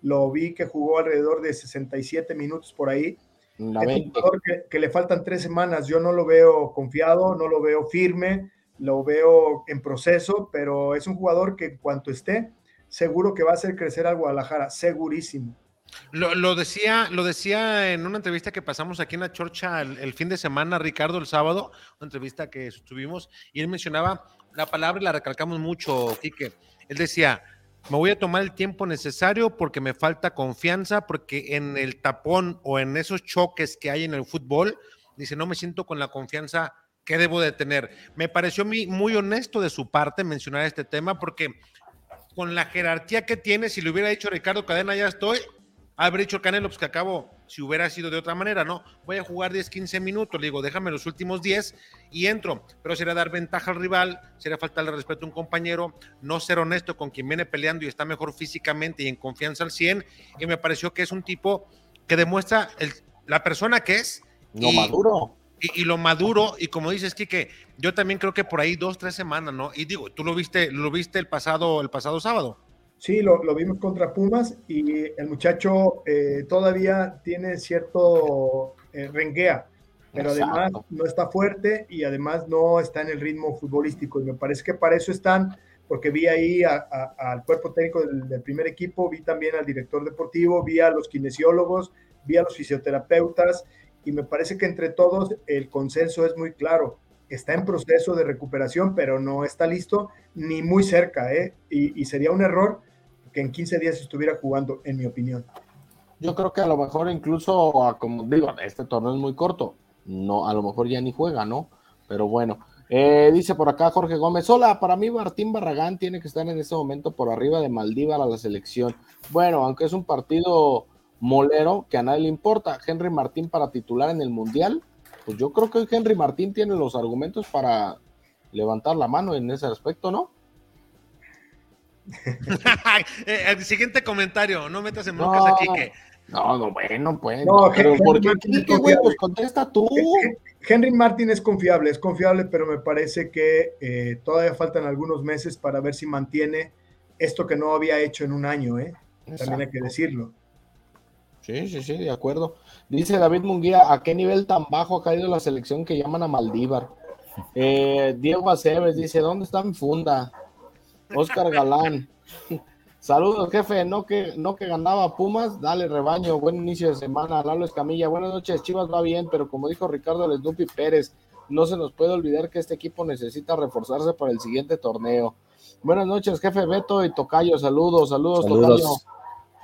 lo vi que jugó alrededor de 67 minutos por ahí, La es un 20. jugador que, que le faltan tres semanas. Yo no lo veo confiado, no lo veo firme, lo veo en proceso, pero es un jugador que en cuanto esté, seguro que va a hacer crecer al Guadalajara, segurísimo. Lo, lo decía, lo decía en una entrevista que pasamos aquí en la Chorcha el, el fin de semana, Ricardo, el sábado, una entrevista que tuvimos, y él mencionaba la palabra y la recalcamos mucho, Quique. Él decía, me voy a tomar el tiempo necesario porque me falta confianza, porque en el tapón o en esos choques que hay en el fútbol, dice, no me siento con la confianza que debo de tener. Me pareció muy honesto de su parte mencionar este tema, porque con la jerarquía que tiene, si le hubiera dicho Ricardo Cadena, ya estoy, haber dicho Canelo, pues que acabo, si hubiera sido de otra manera, no, voy a jugar 10, 15 minutos, le digo, déjame los últimos 10 y entro, pero sería dar ventaja al rival, sería faltarle respeto a un compañero, no ser honesto con quien viene peleando y está mejor físicamente y en confianza al 100, y me pareció que es un tipo que demuestra el- la persona que es. No y- maduro. y, y lo maduro, y como dices, Kike, yo también creo que por ahí dos, tres semanas, ¿no? Y digo, tú lo viste, lo viste el pasado, el pasado sábado. Sí, lo, lo vimos contra Pumas y el muchacho eh, todavía tiene cierto eh, renguea, pero Exacto. además no está fuerte y además no está en el ritmo futbolístico. Y me parece que para eso están, porque vi ahí a- a- al cuerpo técnico del, del primer equipo, vi también al director deportivo, vi a los kinesiólogos, vi a los fisioterapeutas y me parece que entre todos el consenso es muy claro. Está en proceso de recuperación, pero no está listo ni muy cerca, ¿eh? Y, sería un error que en 15 días estuviera jugando, en mi opinión. Yo creo que a lo mejor incluso, como digo, este torneo es muy corto. No, a lo mejor ya ni juega, ¿no? Pero bueno. Eh, dice por acá Jorge Gómez, hola, para mí Martín Barragán tiene que estar en este momento por arriba de Maldívar a la selección. Bueno, aunque es un partido molero que a nadie le importa, Henry Martín para titular en el Mundial, pues yo creo que Henry Martín tiene los argumentos para levantar la mano en ese aspecto, ¿no? Eh, el siguiente comentario, no metas en broncas No. a Quique. No, no, bueno, pues. No, pero Henry ¿por qué, Quique, güey? Pues contesta tú. Henry Martin es confiable, es confiable, pero me parece que eh, todavía faltan algunos meses para ver si mantiene esto que no había hecho en un año, ¿eh? También hay que decirlo. Sí, sí, sí, de acuerdo. Dice David Munguía, ¿a qué nivel tan bajo ha caído la selección que llaman a Maldívar? Eh, Diego Aceves dice, ¿dónde está mi funda? Oscar Galán. Saludos, jefe. No que, no que ganaba Pumas, dale rebaño. Buen inicio de semana. Lalo Escamilla, buenas noches. Chivas va bien, pero como dijo Ricardo El Snoopy Pérez, no se nos puede olvidar que este equipo necesita reforzarse para el siguiente torneo. Buenas noches, jefe Beto y Tocayo. Saludos, saludos, Saludos. Tocayo.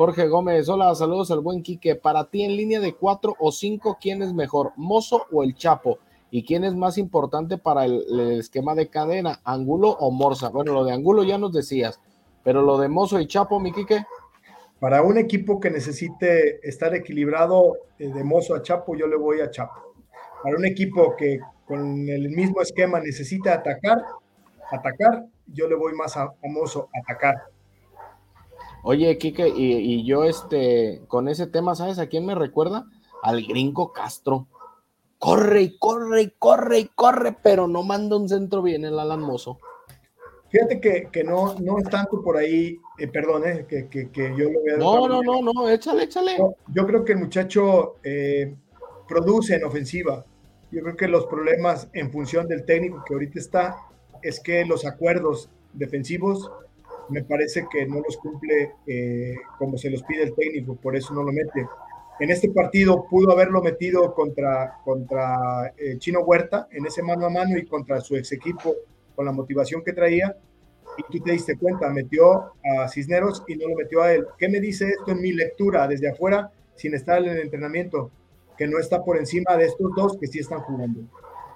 Jorge Gómez, hola, saludos al buen Quique. Para ti, en línea de cuatro o cinco, ¿quién es mejor, Mozo o el Chapo? ¿Y quién es más importante para el, esquema de cadena, Angulo o Morsa? Bueno, lo de Angulo ya nos decías, pero lo de Mozo y Chapo, mi Quique. Para un equipo que necesite estar equilibrado eh, de mozo a Chapo, yo le voy a Chapo. Para un equipo que con el mismo esquema necesita atacar, atacar, yo le voy más a, famoso atacar. Oye, Kike, y, y, yo este, con ese tema, ¿sabes a quién me recuerda? Al gringo Castro. Corre y corre y corre y corre, pero no manda un centro bien el Alan Mozo. Fíjate que, que no, no es tanto por ahí, eh, perdón, eh, que, que, que, yo lo vea. No, no, no, no, échale, échale. yo creo que el muchacho eh, produce en ofensiva. Yo creo que los problemas en función del técnico que ahorita está es que los acuerdos defensivos me parece que no los cumple eh, como se los pide el técnico, por eso no lo mete. En este partido pudo haberlo metido contra, contra eh, Chino Huerta en ese mano a mano y contra su ex equipo con la motivación que traía. Y tú te diste cuenta, metió a Cisneros y no lo metió a él. ¿Qué me dice esto en mi lectura desde afuera sin estar en el entrenamiento? Que no está por encima de estos dos que sí están jugando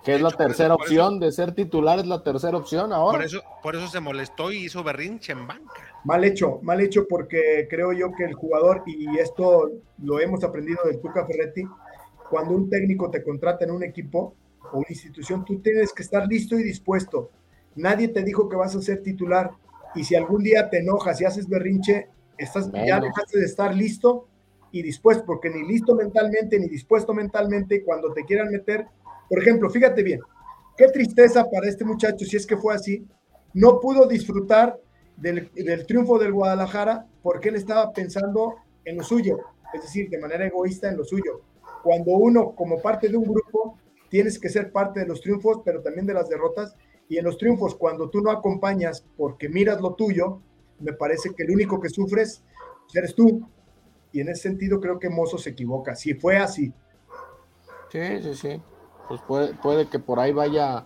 que es la tercera opción de ser titular, es la tercera opción ahora. Por eso, por eso se molestó y hizo berrinche en banca. Mal hecho, mal hecho porque creo yo que el jugador, y esto lo hemos aprendido del Tuca Ferretti, cuando un técnico te contrata en un equipo o una institución, tú tienes que estar listo y dispuesto. Nadie te dijo que vas a ser titular y si algún día te enojas y haces berrinche, estás, ya dejaste de estar listo y dispuesto, porque ni listo mentalmente ni dispuesto mentalmente, cuando te quieran meter, por ejemplo, fíjate bien, qué tristeza para este muchacho, si es que fue así, no pudo disfrutar del, triunfo del Guadalajara porque él estaba pensando en lo suyo, es decir, de manera egoísta en lo suyo. Cuando uno, como parte de un grupo, tienes que ser parte de los triunfos, pero también de las derrotas, y en los triunfos, cuando tú no acompañas porque miras lo tuyo, me parece que el único que sufres eres tú. Y en ese sentido creo que Mozo se equivoca. Si fue así. Sí, sí, sí pues puede, puede que por ahí vaya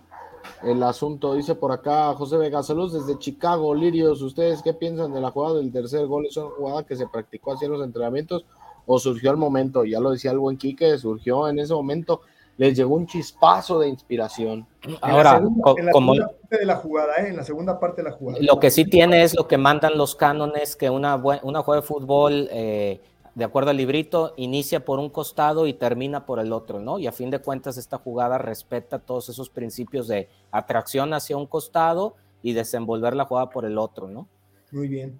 el asunto. Dice por acá José Vega, saludos desde Chicago, Lirios. ¿Ustedes qué piensan de la jugada del tercer gol? ¿Es una jugada que se practicó así en los entrenamientos o surgió al momento? Ya lo decía el buen Quique, surgió en ese momento. Les llegó un chispazo de inspiración. Ahora, en la como parte de la jugada, ¿eh? en la segunda parte de la jugada. Lo que sí tiene es lo que mandan los cánones, que una, una jugada de fútbol eh, de acuerdo al librito, inicia por un costado y termina por el otro, ¿no? Y a fin de cuentas esta jugada respeta todos esos principios de atracción hacia un costado y desenvolver la jugada por el otro, ¿no? Muy bien.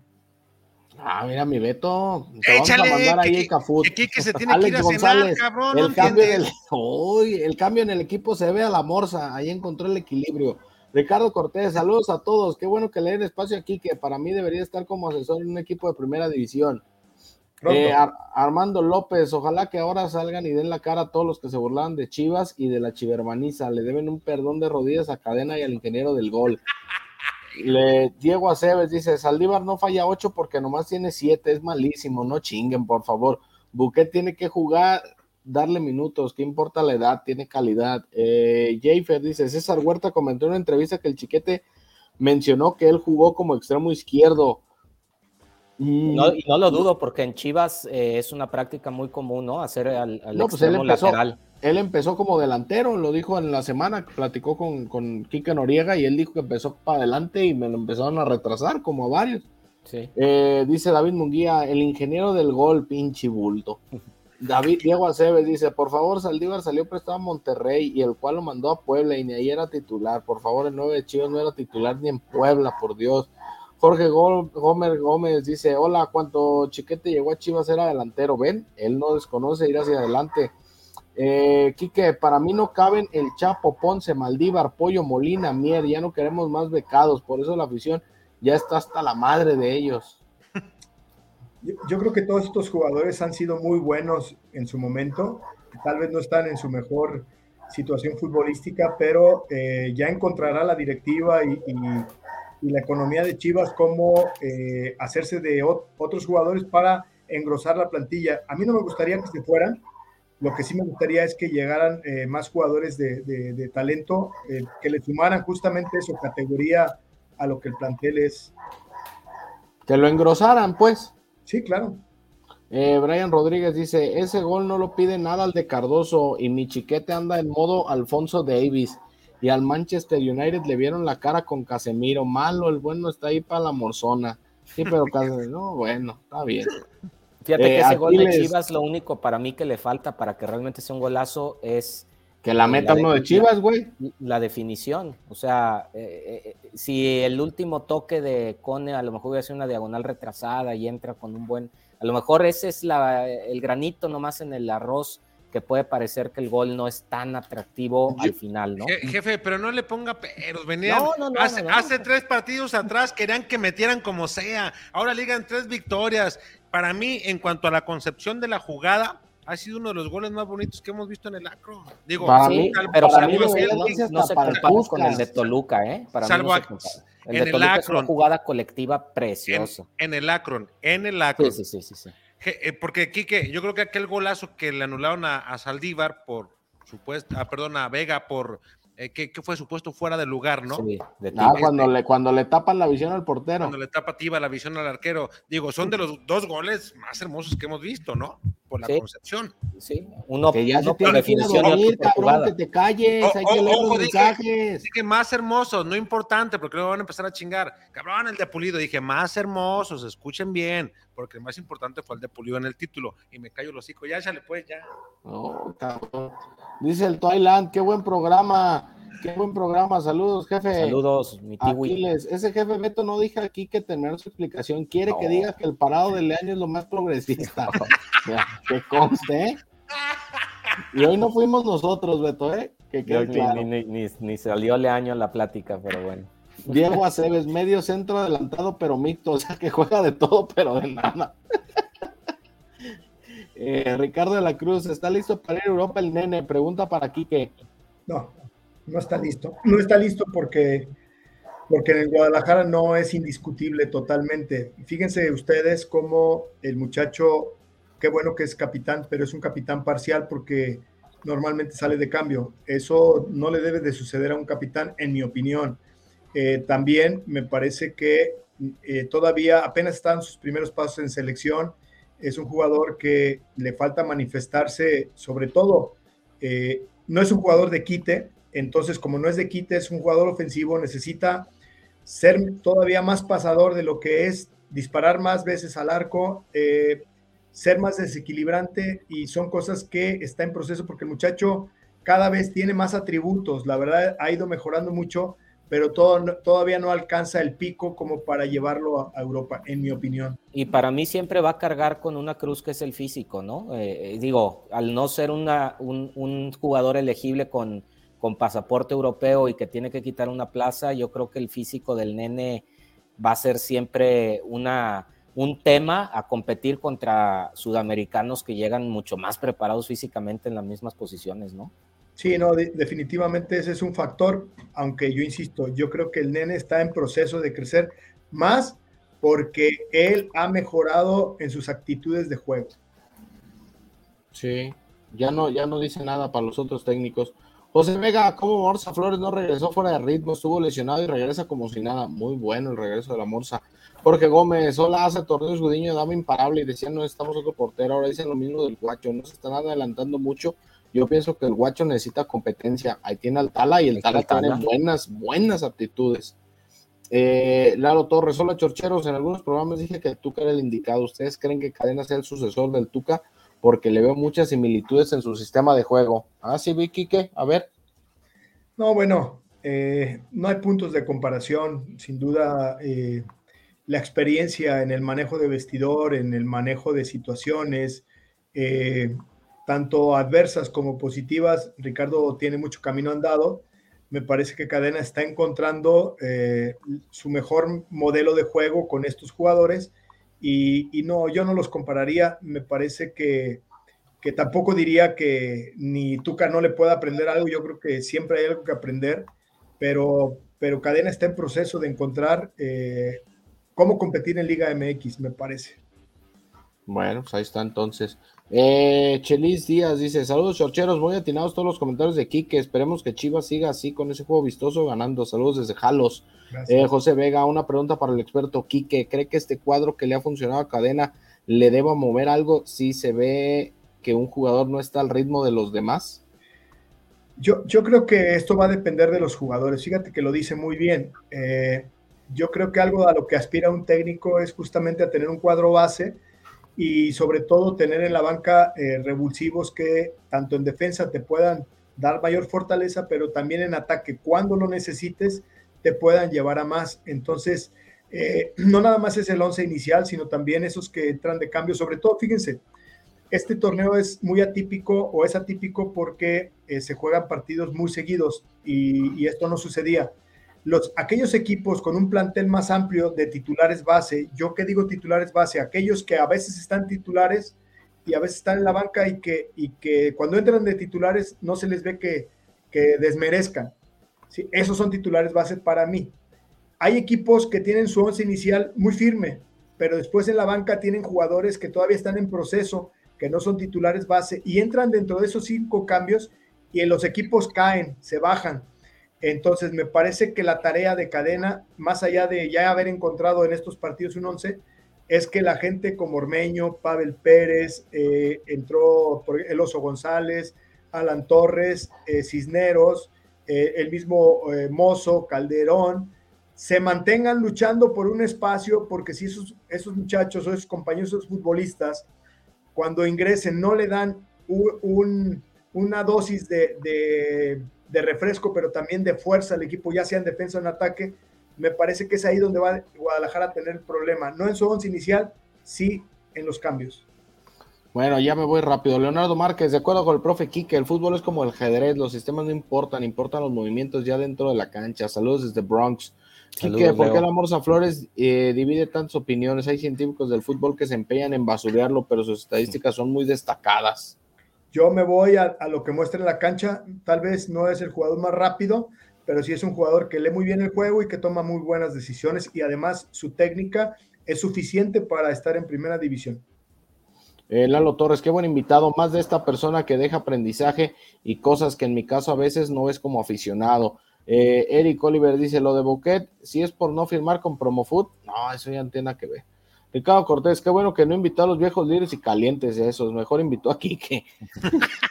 Ah, mira mi Beto. Te Échale, vamos a mandar ahí el Cafut. Que, se tiene que ir a cenar, cabrón, el, cambio del, el cambio en el equipo se ve a la morsa. Ahí encontró el equilibrio. Ricardo Cortés, saludos a todos. Qué bueno que le den espacio aquí, que para mí debería estar como asesor en un equipo de primera división. Eh, Armando López, ojalá que ahora salgan y den la cara a todos los que se burlaban de Chivas y de la Chivermaniza. Le deben un perdón de rodillas a Cadena y al ingeniero del gol. Le, Diego Aceves dice: Saldívar no falla 8 porque nomás tiene 7, es malísimo, no chinguen, por favor. Buquet tiene que jugar, darle minutos, ¿qué importa la edad? Tiene calidad. Eh, dice: César Huerta comentó en una entrevista que el chiquete mencionó que él jugó como extremo izquierdo no, y no lo dudo, porque en Chivas eh, es una práctica muy común, ¿no? Hacer al, al pues él empezó, lateral. Él empezó como delantero, lo dijo en la semana, platicó con, con Noriega y él dijo que empezó para adelante y me lo empezaron a retrasar, como a varios. Sí. Eh, dice David Munguía, el ingeniero del gol, pinche bulto. David Diego Aceves dice, por favor, Saldívar salió prestado a Monterrey y el cual lo mandó a Puebla y ni ahí era titular. Por favor, el 9 de Chivas no era titular ni en Puebla, por Dios. Jorge Gómez Gómez dice: Hola, cuando Chiquete llegó a Chivas era delantero. Ven, él no desconoce ir hacia adelante. Eh, Quique, para mí no caben el Chapo, Ponce, Maldívar, Pollo, Molina, Mier. Ya no queremos más becados. Por eso la afición ya está hasta la madre de ellos. Yo, creo que todos estos jugadores han sido muy buenos en su momento. Tal vez no están en su mejor situación futbolística, pero eh, ya encontrará la directiva y y la economía de Chivas cómo eh, hacerse de otros jugadores para engrosar la plantilla. A mí no me gustaría que se fueran, lo que sí me gustaría es que llegaran eh, más jugadores de, talento eh, que le sumaran justamente su categoría a lo que el plantel es. Que lo engrosaran, pues. Sí, claro. Brian Rodríguez dice, ese gol no lo pide nada al de Cardoso y mi chiquete anda en modo Alfonso Davis y al Manchester United le vieron la cara con Casemiro. Malo, el bueno está ahí para la morzona. Sí, pero Casemiro, bueno, está bien. Fíjate que eh, ese gol de Chivas, lo único para mí que le falta para que realmente sea un golazo es Que la meta uno de Chivas, güey. La definición. O sea, eh, eh, si el último toque de Cone a lo mejor hubiera sido una diagonal retrasada y entra con un buen. A lo mejor ese es la, el granito nomás en el arroz que puede parecer que el gol no es tan atractivo al final, ¿no? Jefe, pero no le ponga peros. Venían, hace, tres partidos atrás querían que metieran como sea. Ahora ligan tres victorias. Para mí, en cuanto a la concepción de la jugada, ha sido uno de los goles más bonitos que hemos visto en el Acro. Digo, para mí, pero para mí no, se compara con el de Toluca, ¿eh? Para Salvo mí el de Toluca es una jugada colectiva preciosa. En, el Acron, en el Acron. Sí, sí, sí, sí. Eh, porque Quique, yo creo que aquel golazo que le anularon a, Saldívar por supuesto, ah, perdón, a Vega por eh, que, fue supuesto fuera de lugar, ¿no? Sí, de ah, cuando le, cuando le tapan la visión al portero. Cuando le tapa Tiba la visión al arquero. Digo, son de los dos goles más hermosos que hemos visto, ¿no? Por la concepción. Sí, uno que ya se tiene definición dormir, cabrón, que te calles, hay que leer los mensajes. Dije, más hermosos, no importante, porque luego van a empezar a chingar. Cabrón, el de Pulido, dije, más hermosos, escuchen bien, porque el más importante fue el de Pulido en el título. Y me callo los hocico, ya, le pues, ya. No, cabrón. Dice el Toyland, qué buen programa. Qué buen programa, saludos, jefe. Saludos, mi Aquiles. Ese jefe Beto no dije aquí que terminó su explicación. Quiere que diga que el parado del año es lo más progresista. que conste, ¿eh? Y hoy no fuimos nosotros, Beto, ¿eh? Que ni, ni, salió Leaño en la plática, pero bueno. Diego Aceves, medio centro adelantado, pero mixto, o sea que juega de todo, pero de nada. Eh, Ricardo de la Cruz, ¿está listo para ir a Europa el nene? Pregunta para Quique. No, no está listo. No está listo porque, porque en el Guadalajara no es indiscutible totalmente. Fíjense ustedes cómo el muchacho, qué bueno que es capitán, pero es un capitán parcial porque normalmente sale de cambio. Eso no le debe de suceder a un capitán, en mi opinión. Eh, también me parece que eh, todavía apenas están sus primeros pasos en selección. Es un jugador que le falta manifestarse, sobre todo, eh, no es un jugador de quite, entonces como no es de quite, es un jugador ofensivo, necesita ser todavía más pasador de lo que es, disparar más veces al arco, ser más desequilibrante. Y son cosas que está en proceso porque el muchacho cada vez tiene más atributos, la verdad ha ido mejorando mucho pero todo, todavía no alcanza el pico como para llevarlo a, Europa, en mi opinión. Y para mí siempre va a cargar con una cruz que es el físico, ¿no? Eh, eh, digo, al no ser una, un, jugador elegible con, pasaporte europeo y que tiene que quitar una plaza, yo creo que el físico del nene va a ser siempre un tema a competir contra sudamericanos que llegan mucho más preparados físicamente en las mismas posiciones, ¿no? Sí, no, definitivamente ese es un factor, aunque yo insisto, yo creo que el nene está en proceso de crecer más porque él ha mejorado en sus actitudes de juego. Sí, ya no, ya no dice nada para los otros técnicos. José Vega, ¿cómo Morza Flores no regresó fuera de ritmo? Estuvo lesionado y regresa como si nada. Muy bueno el regreso de la Morsa. Jorge Gómez, hola, hace torneo Gudiño, dame imparable y decían no estamos otro portero. Ahora dicen lo mismo del guacho, no se están adelantando mucho yo pienso que el guacho necesita competencia. Ahí tiene al Tala y el Tala tiene buenas, buenas aptitudes. Eh, Lalo Torres, hola Chorcheros. En algunos programas dije que el Tuca era el indicado. ¿Ustedes creen que Cadena sea el sucesor del Tuca? Porque le veo muchas similitudes en su sistema de juego. Ah, sí, vi, Quique. A ver. No, bueno, eh, no hay puntos de comparación. Sin duda, eh, la experiencia en el manejo de vestidor, en el manejo de situaciones, eh, tanto adversas como positivas, Ricardo tiene mucho camino andado. Me parece que Cadena está encontrando eh, su mejor modelo de juego con estos jugadores y, no, yo no los compararía. Me parece que, que, tampoco diría que ni Tuca no le pueda aprender algo. Yo creo que siempre hay algo que aprender, pero, pero Cadena está en proceso de encontrar eh, cómo competir en Liga MX, me parece. Bueno, pues ahí está entonces. Eh, Chelis Díaz dice: Saludos, chorcheros. Voy atinados todos los comentarios de Quique. Esperemos que Chivas siga así con ese juego vistoso ganando. Saludos desde Jalos. Eh, José Vega, una pregunta para el experto Quique. ¿Cree que este cuadro que le ha funcionado a cadena le deba mover algo si se ve que un jugador no está al ritmo de los demás? Yo, yo creo que esto va a depender de los jugadores. Fíjate que lo dice muy bien. Eh, yo creo que algo a lo que aspira un técnico es justamente a tener un cuadro base y sobre todo tener en la banca eh, revulsivos que tanto en defensa te puedan dar mayor fortaleza, pero también en ataque, cuando lo necesites, te puedan llevar a más. Entonces, eh, no nada más es el 11 inicial, sino también esos que entran de cambio, sobre todo, fíjense, este torneo es muy atípico o es atípico porque eh, se juegan partidos muy seguidos y, esto no sucedía. Los, aquellos equipos con un plantel más amplio de titulares base, yo que digo titulares base, aquellos que a veces están titulares y a veces están en la banca y que, y que cuando entran de titulares no se les ve que, que desmerezcan. Esos son titulares base para mí. Hay equipos que tienen su once inicial muy firme, pero después en la banca tienen jugadores que todavía están en proceso, que no son titulares base, y entran dentro de esos cinco cambios y en los equipos caen, se bajan. Entonces, me parece que la tarea de cadena, más allá de ya haber encontrado en estos partidos un once, es que la gente como Ormeño, Pavel Pérez, eh, entró el Oso González, Alan Torres, eh, Cisneros, eh, el mismo Mozo, Calderón, se mantengan luchando por un espacio, porque si esos, esos muchachos o esos compañeros, esos futbolistas, cuando ingresen no le dan una dosis de, refresco, pero también de fuerza al equipo, ya sea en defensa o en ataque, me parece que es ahí donde va Guadalajara a tener el problema. No en su once inicial, sí en los cambios. Bueno, ya me voy rápido. Leonardo Márquez, de acuerdo con el profe Quique, el fútbol es como el ajedrez, los sistemas no importan, importan los movimientos ya dentro de la cancha. Saludos desde Bronx. Quique, ¿por qué la Morsa Flores eh, divide tantas opiniones? Hay científicos del fútbol que se empeñan en basurearlo, pero sus estadísticas son muy destacadas. Yo me voy a, lo que muestra en la cancha. Tal vez no es el jugador más rápido, pero sí es un jugador que lee muy bien el juego y que toma muy buenas decisiones y además su técnica es suficiente para estar en primera división. Eh, Lalo Torres, qué buen invitado, más de esta persona que deja aprendizaje y cosas que en mi caso a veces no es como aficionado. Eh, Eric Oliver dice, lo de Boquet, si es por no firmar con Promofood, no, eso ya no tiene que ver. Ricardo Cortés, qué bueno que no invitó a los viejos líderes y calientes esos, mejor invitó a Quique.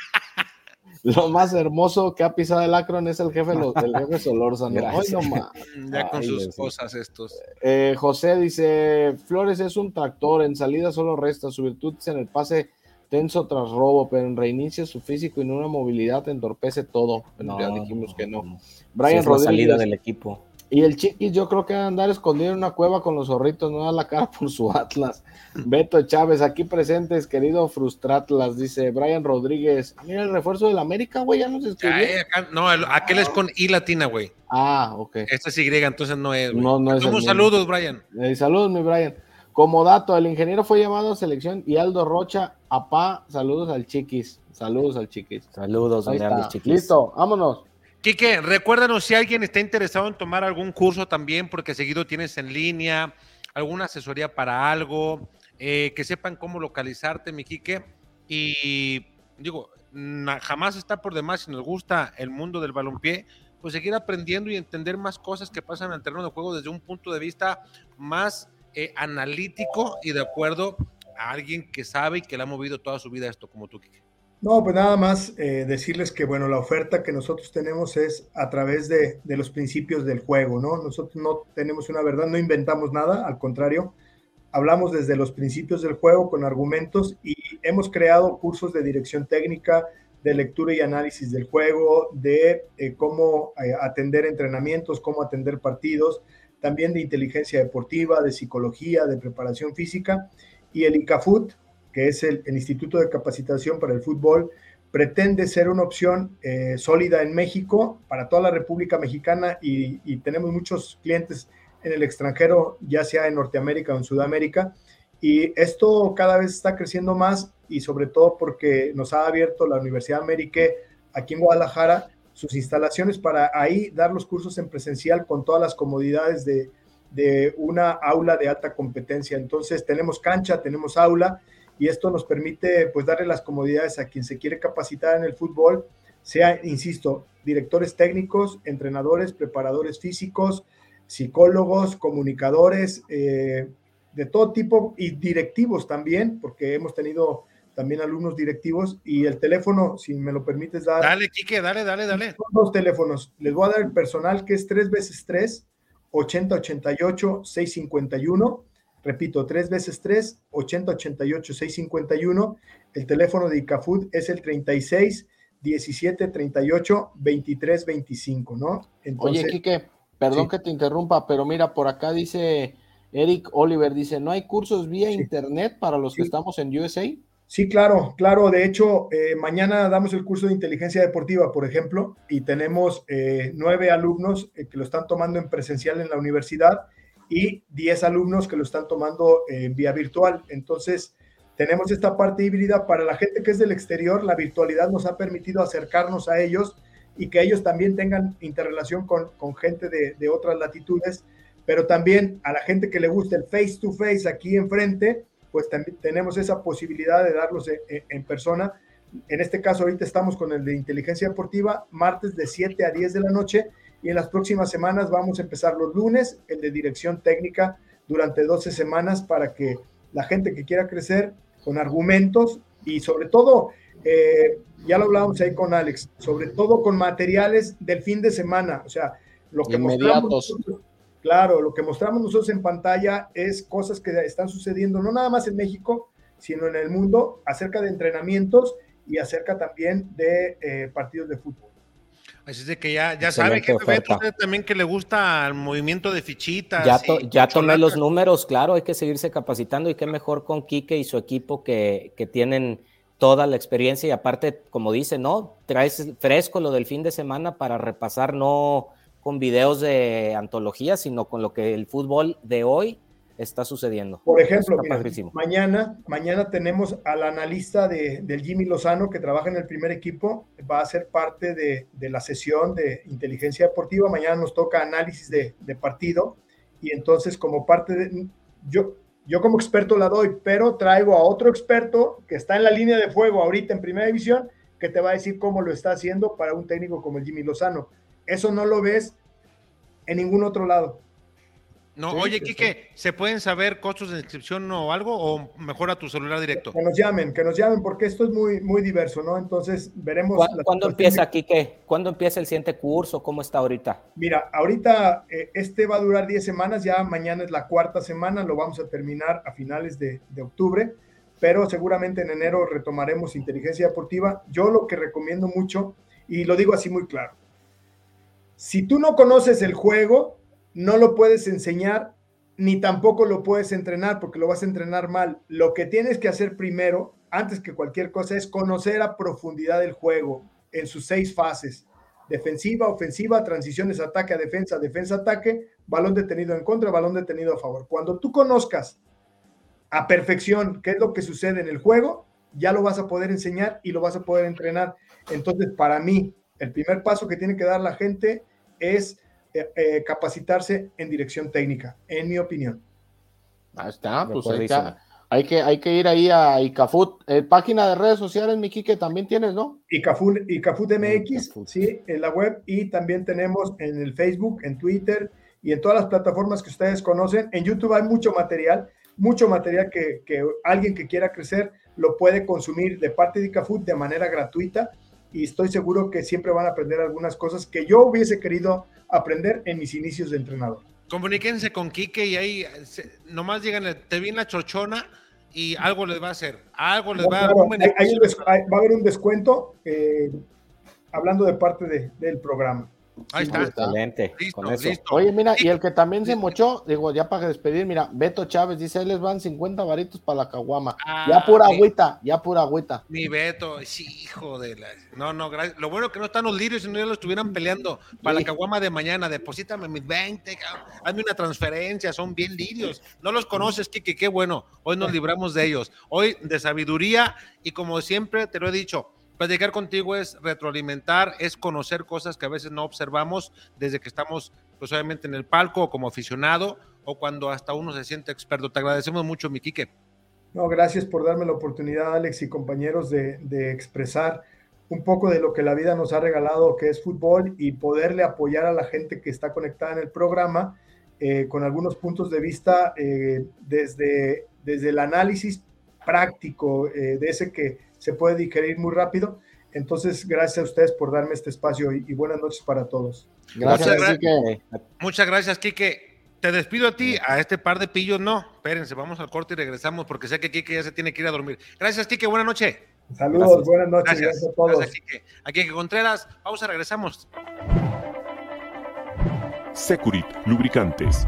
lo más hermoso que ha pisado el Acron es el jefe, el jefe Solórzano. Ya con sus cosas estos. Eh, José dice, Flores es un tractor, en salida solo resta, su virtud es en el pase tenso tras robo, pero en reinicia su físico y en una movilidad entorpece todo. ya dijimos que no. Brian Rodríguez. salida del equipo. Y el Chiquis, yo creo que va a andar escondido en una cueva con los zorritos, no da la cara por su Atlas. Beto Chávez, aquí presentes, querido Frustratlas, dice Brian Rodríguez. Mira el refuerzo del América, güey, ya nos escribió. no, aquel es con I latina, güey. Ah, ok. Este es Y, entonces no es. No, no es. saludos, Brian. Eh, saludos, mi Brian. Como dato, el ingeniero fue llamado a selección y Aldo Rocha, apá, saludos al Chiquis. Saludos al Chiquis. Saludos, al Chiquis. Listo, vámonos. Quique, recuérdanos si alguien está interesado en tomar algún curso también, porque seguido tienes en línea, alguna asesoría para algo, eh, que sepan cómo localizarte, mi Quique. Y digo, jamás está por demás si nos gusta el mundo del balompié, pues seguir aprendiendo y entender más cosas que pasan en el terreno de juego desde un punto de vista más eh, analítico y de acuerdo a alguien que sabe y que le ha movido toda su vida esto, como tú, Quique. No, pues nada más eh, decirles que, bueno, la oferta que nosotros tenemos es a través de, de, los principios del juego, ¿no? Nosotros no tenemos una verdad, no inventamos nada, al contrario, hablamos desde los principios del juego con argumentos y hemos creado cursos de dirección técnica, de lectura y análisis del juego, de eh, cómo eh, atender entrenamientos, cómo atender partidos, también de inteligencia deportiva, de psicología, de preparación física y el ICAFUT, que es el, Instituto de Capacitación para el Fútbol, pretende ser una opción eh, sólida en México para toda la República Mexicana y, tenemos muchos clientes en el extranjero, ya sea en Norteamérica o en Sudamérica. Y esto cada vez está creciendo más y sobre todo porque nos ha abierto la Universidad América aquí en Guadalajara sus instalaciones para ahí dar los cursos en presencial con todas las comodidades de, de una aula de alta competencia. Entonces tenemos cancha, tenemos aula y esto nos permite pues darle las comodidades a quien se quiere capacitar en el fútbol, sea, insisto, directores técnicos, entrenadores, preparadores físicos, psicólogos, comunicadores, eh, de todo tipo y directivos también, porque hemos tenido también alumnos directivos y el teléfono, si me lo permites dar. Dale, Quique, dale, dale, dale. Dos teléfonos. Les voy a dar el personal que es tres veces tres, 8088 651 Repito, 3 veces 3, 80, 88, 651. El teléfono de ICAFUD es el 36 17 38 23 25, ¿no? Entonces, Oye, Quique, perdón que te interrumpa, pero mira, por acá dice Eric Oliver, dice, ¿no hay cursos vía internet para los que estamos en USA? Sí, claro, claro. De hecho, eh, mañana damos el curso de inteligencia deportiva, por ejemplo, y tenemos eh, nueve alumnos eh, que lo están tomando en presencial en la universidad y diez alumnos que lo están tomando en vía virtual. Entonces, tenemos esta parte híbrida para la gente que es del exterior. La virtualidad nos ha permitido acercarnos a ellos y que ellos también tengan interrelación con, con gente de, de otras latitudes, pero también a la gente que le gusta el face to face aquí enfrente pues también tenemos esa posibilidad de darlos en, persona. En este caso, ahorita estamos con el de inteligencia deportiva, martes de 7 a 10 de la noche, y en las próximas semanas vamos a empezar los lunes, el de dirección técnica, durante 12 semanas para que la gente que quiera crecer con argumentos y sobre todo, eh, ya lo hablábamos ahí con Alex, sobre todo con materiales del fin de semana, o sea, lo que Inmediatos. Claro, lo que mostramos nosotros en pantalla es cosas que están sucediendo no nada más en México, sino en el mundo acerca de entrenamientos y acerca también de eh, partidos de fútbol. Así es de que ya, ya sabe que también que le gusta el movimiento de fichitas. Ya, ya tomé los números, claro, hay que seguirse capacitando y qué mejor con Quique y su equipo que, que tienen toda la experiencia y aparte, como dice, ¿no? Traes fresco lo del fin de semana para repasar, no con videos de antología, sino con lo que el fútbol de hoy está sucediendo. Por ejemplo, mañana, mañana tenemos al analista de, del Jimmy Lozano que trabaja en el primer equipo, va a ser parte de, de la sesión de inteligencia deportiva. Mañana nos toca análisis de, de, partido y entonces como parte de... Yo, yo como experto la doy, pero traigo a otro experto que está en la línea de fuego ahorita en primera división que te va a decir cómo lo está haciendo para un técnico como el Jimmy Lozano. Eso no lo ves en ningún otro lado. No, oye, Quique, ¿se pueden saber costos de inscripción o algo? ¿O mejor a tu celular directo? Que nos llamen, que nos llamen, porque esto es muy, muy diverso, ¿no? Entonces, veremos. ¿Cuándo, empieza, Quique? ¿Cuándo empieza el siguiente curso? ¿Cómo está ahorita? Mira, ahorita eh, este va a durar 10 semanas, ya mañana es la cuarta semana, lo vamos a terminar a finales de, de octubre, pero seguramente en enero retomaremos inteligencia deportiva. Yo lo que recomiendo mucho, y lo digo así muy claro, si tú no conoces el juego, no lo puedes enseñar ni tampoco lo puedes entrenar porque lo vas a entrenar mal. Lo que tienes que hacer primero, antes que cualquier cosa, es conocer a profundidad el juego en sus seis fases. Defensiva, ofensiva, transiciones, ataque a defensa, defensa, ataque, balón detenido en contra, balón detenido a favor. Cuando tú conozcas a perfección qué es lo que sucede en el juego, ya lo vas a poder enseñar y lo vas a poder entrenar. Entonces, para mí, el primer paso que tiene que dar la gente es eh, eh, capacitarse en dirección técnica, en mi opinión. Ahí está, pues hay que, hay que, ir ahí a ICAFUT. Eh, página de redes sociales, Miki, que también tienes, ¿no? ICAFUT, ICAFUT MX, sí, en la web y también tenemos en el Facebook, en Twitter y en todas las plataformas que ustedes conocen. En YouTube hay mucho material, mucho material que, que alguien que quiera crecer lo puede consumir de parte de ICAFUT de manera gratuita y estoy seguro que siempre van a aprender algunas cosas que yo hubiese querido aprender en mis inicios de entrenador. Comuníquense con Quique y ahí nomás digan, te vi la chochona y algo les va a hacer, algo les va, a, va a haber un descuento eh, hablando de parte del programa. Ahí está. Excelente. Oye, mira, y el que también se mochó, digo, ya para despedir, mira, Beto Chávez dice, les van 50 varitos para la caguama. ya ah, pura agüita, ya pura agüita. Mi Beto, sí, hijo de la... No, no, gracias. Lo bueno que no están los lirios, si no ya lo estuvieran peleando para la caguama de mañana. Deposítame mis 20, hazme una transferencia, son bien lirios. No los conoces, Kiki, qué bueno. Hoy nos libramos de ellos. Hoy de sabiduría y como siempre te lo he dicho, Platicar contigo es retroalimentar, es conocer cosas que a veces no observamos desde que estamos, pues obviamente en el palco o como aficionado o cuando hasta uno se siente experto. Te agradecemos mucho, mi Quique. No, gracias por darme la oportunidad, Alex y compañeros, de, expresar un poco de lo que la vida nos ha regalado, que es fútbol, y poderle apoyar a la gente que está conectada en el programa eh, con algunos puntos de vista eh, desde, desde el análisis práctico, eh, de ese que se puede digerir muy rápido. Entonces, gracias a ustedes por darme este espacio y, buenas noches para todos. Gracias, Muchas, Quique. Muchas gracias, Quique. Te despido a ti, a este par de pillos no. Espérense, vamos al corte y regresamos porque sé que Quique ya se tiene que ir a dormir. Gracias, Quique. Buenas noches. Saludos, buenas noches. Gracias, a todos. Gracias, Quique. Aquí que Contreras, pausa, regresamos. Securit, lubricantes.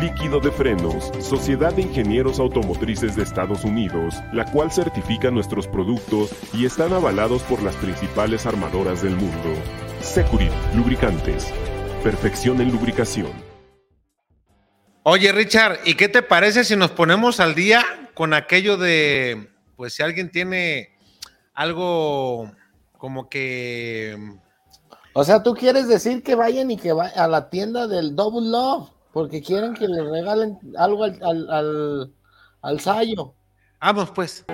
Líquido de Frenos, Sociedad de Ingenieros Automotrices de Estados Unidos, la cual certifica nuestros productos y están avalados por las principales armadoras del mundo. Securit, lubricantes. Perfección en lubricación. Oye, Richard, ¿y qué te parece si nos ponemos al día con aquello de, pues si alguien tiene algo como que... O sea, tú quieres decir que vayan y que vayan a la tienda del Double Love, porque quieren que le regalen algo al, al, al, al Sayo. Vamos, pues.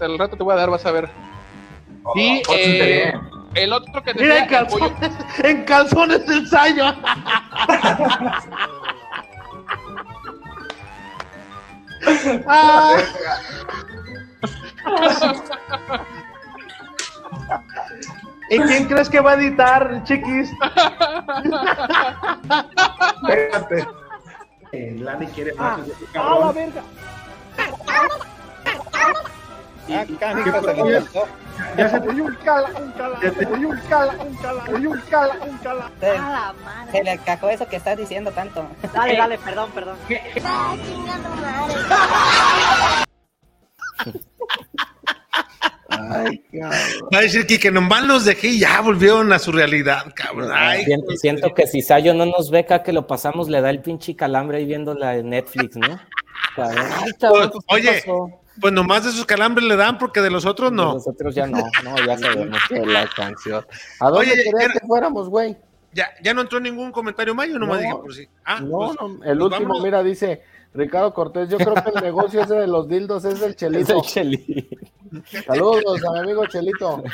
El rato te voy a dar, vas a ver. Y Oh, eh, el otro que Mira, tenía en calzones, en calzones del ensayo. Ah. ¿Y quién crees que va a editar, chiquis? Espérate. Eh, Lani quiere Ah, más. ¡A la verga! Ah, se. Ya se te Oye, un cala, un cala, oye, un cala, un cala, oye, un cala, un cala. Se, se le cajó eso que estás diciendo tanto. Dale, dale, perdón, perdón. Ay, cabrón. Va a decir que, que nomás los dejé y ya volvieron a su realidad, cabrón. Ay, siento, siento que si Sayo no nos beca que lo pasamos, le da el pinche calambre ahí viendo la de Netflix, ¿no? Cabrón. Ay, cabrón, pues, ¿qué oye, pasó? Pues nomás de sus calambres le dan porque de los otros no. Nosotros ya no, no, ya sabemos. Que la canción. ¿A dónde Oye, querías que fuéramos, güey? Ya, ya no entró ningún comentario más, yo nomás No. dije por si. Ah, No, pues, no, el pues último, vámonos. mira, dice Ricardo Cortés, yo creo que el negocio ese de los dildos es Chelito. El Cheli. Saludos a mi amigo Chelito.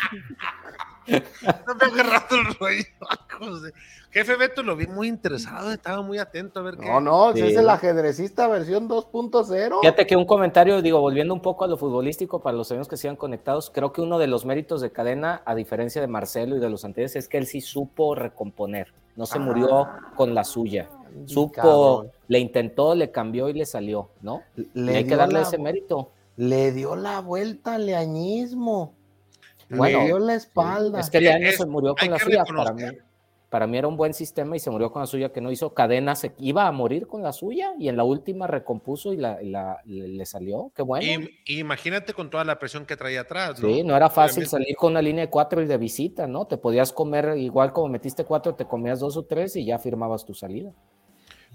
No me agarrado el rollo. Jefe Beto lo vi muy interesado, estaba muy atento a ver qué. No, no, Sí. ese es el ajedrecista versión 2.0. Fíjate que un comentario, digo, volviendo un poco a lo futbolístico para los amigos que sigan conectados, creo que uno de los méritos de Cadena, a diferencia de Marcelo y de los anteriores, es que él sí supo recomponer, no se murió con la suya. Supo, cabrón. le intentó, le cambió y le salió, ¿no? Le Y hay que darle la- ese mérito. Le dio la vuelta al leañismo. Bueno, le dio la espalda. Es que Leaño Es- se murió con la suya. Para mí. Para mí era un buen sistema y se murió con la suya que no hizo. Cadena se iba a morir con la suya y en la última recompuso y la, y la- le, salió. Qué bueno. Y, y imagínate con toda la presión que traía atrás. ¿no? Sí, no era fácil Obviamente. salir con una línea de cuatro y de visita, ¿no? Te podías comer, igual como metiste cuatro, te comías dos o tres y ya firmabas tu salida.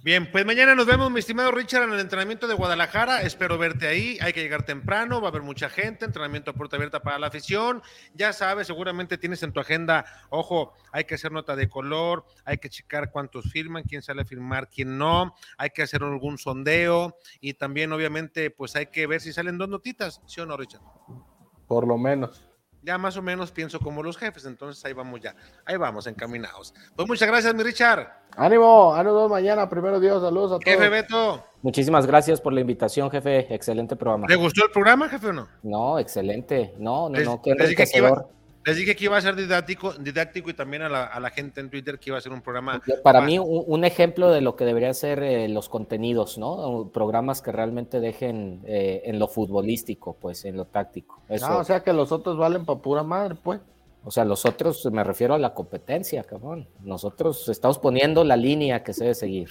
Bien, pues mañana nos vemos, mi estimado Richard, en el entrenamiento de Guadalajara. Espero verte ahí. Hay que llegar temprano, va a haber mucha gente. Entrenamiento a puerta abierta para la afición. Ya sabes, seguramente tienes en tu agenda, ojo, hay que hacer nota de color, hay que checar cuántos firman, quién sale a firmar, quién no. Hay que hacer algún sondeo y también, obviamente, pues hay que ver si salen dos notitas, ¿sí o no, Richard? Por lo menos. Ya más o menos pienso como los jefes, entonces ahí vamos ya. Ahí vamos, encaminados. Pues muchas gracias, mi Richard. Ánimo, ánimo mañana, primero Dios, saludos a todos. Jefe Beto, Muchísimas gracias por la invitación, jefe. Excelente programa. ¿le gustó el programa, jefe, o no? No, excelente. No, no, no, qué enriquecedor. Les dije que iba a ser didáctico, didáctico y también a la, a la gente en Twitter que iba a ser un programa. Para más- mí, un, un ejemplo de lo que debería ser eh, los contenidos, ¿no? Programas que realmente dejen eh, en lo futbolístico, pues, en lo táctico. Eso. Ah, o sea que los otros valen para pura madre, pues. O sea, los otros, me refiero a la competencia, cabrón. Nosotros estamos poniendo la línea que se debe seguir.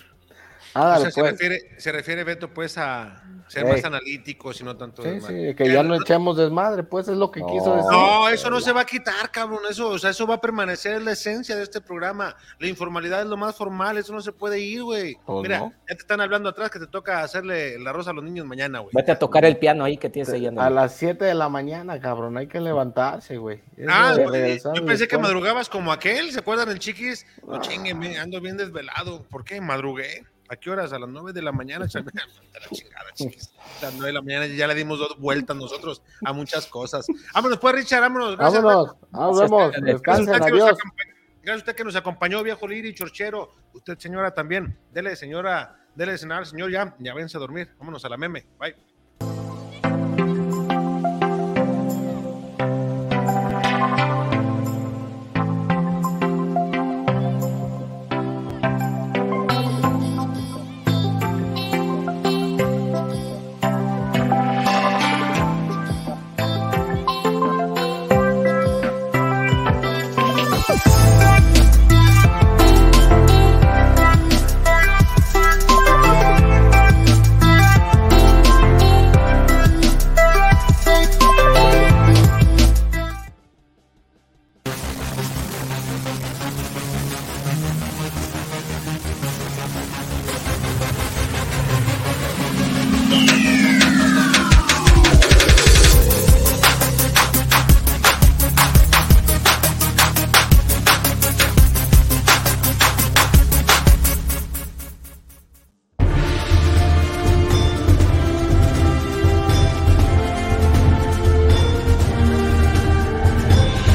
Ah, o sea, se, pues. refiere, se refiere, Beto, pues, a ser Ey. más analíticos y no tanto Sí, desmadre. sí, que ya no echemos desmadre, pues es lo que quiso decir. No, eso no se va a quitar, cabrón. Eso, o sea, eso va a permanecer es la esencia de este programa. La informalidad es lo más formal, eso no se puede ir, güey. Pues Mira, no. ya te están hablando atrás que te toca hacerle el arroz a los niños mañana, güey. Vete a tocar el piano ahí que tienes ahí A las 7 de la mañana, cabrón, hay que levantarse, güey. Ah, güey, yo pensé que madrugabas como aquel, ¿se acuerdan el chiquis? No chinguen, me- ando bien desvelado. ¿Por qué? Madrugué. ¿A qué horas? A las 9 de la mañana. la chingada, chiquis. A las 9 de la mañana ya le dimos dos vueltas nosotros a muchas cosas. Vámonos, pues, Richard, vámonos. Gracias, Vámonos, nos vemos, Gracias descansen, a usted que nos adiós. Gracias a usted que nos acompañó, viejo Liri, Chorchero. Usted, señora, también. Dele, señora, dele cenar, señor, ya, ya vénse a dormir. Vámonos a la meme. Bye.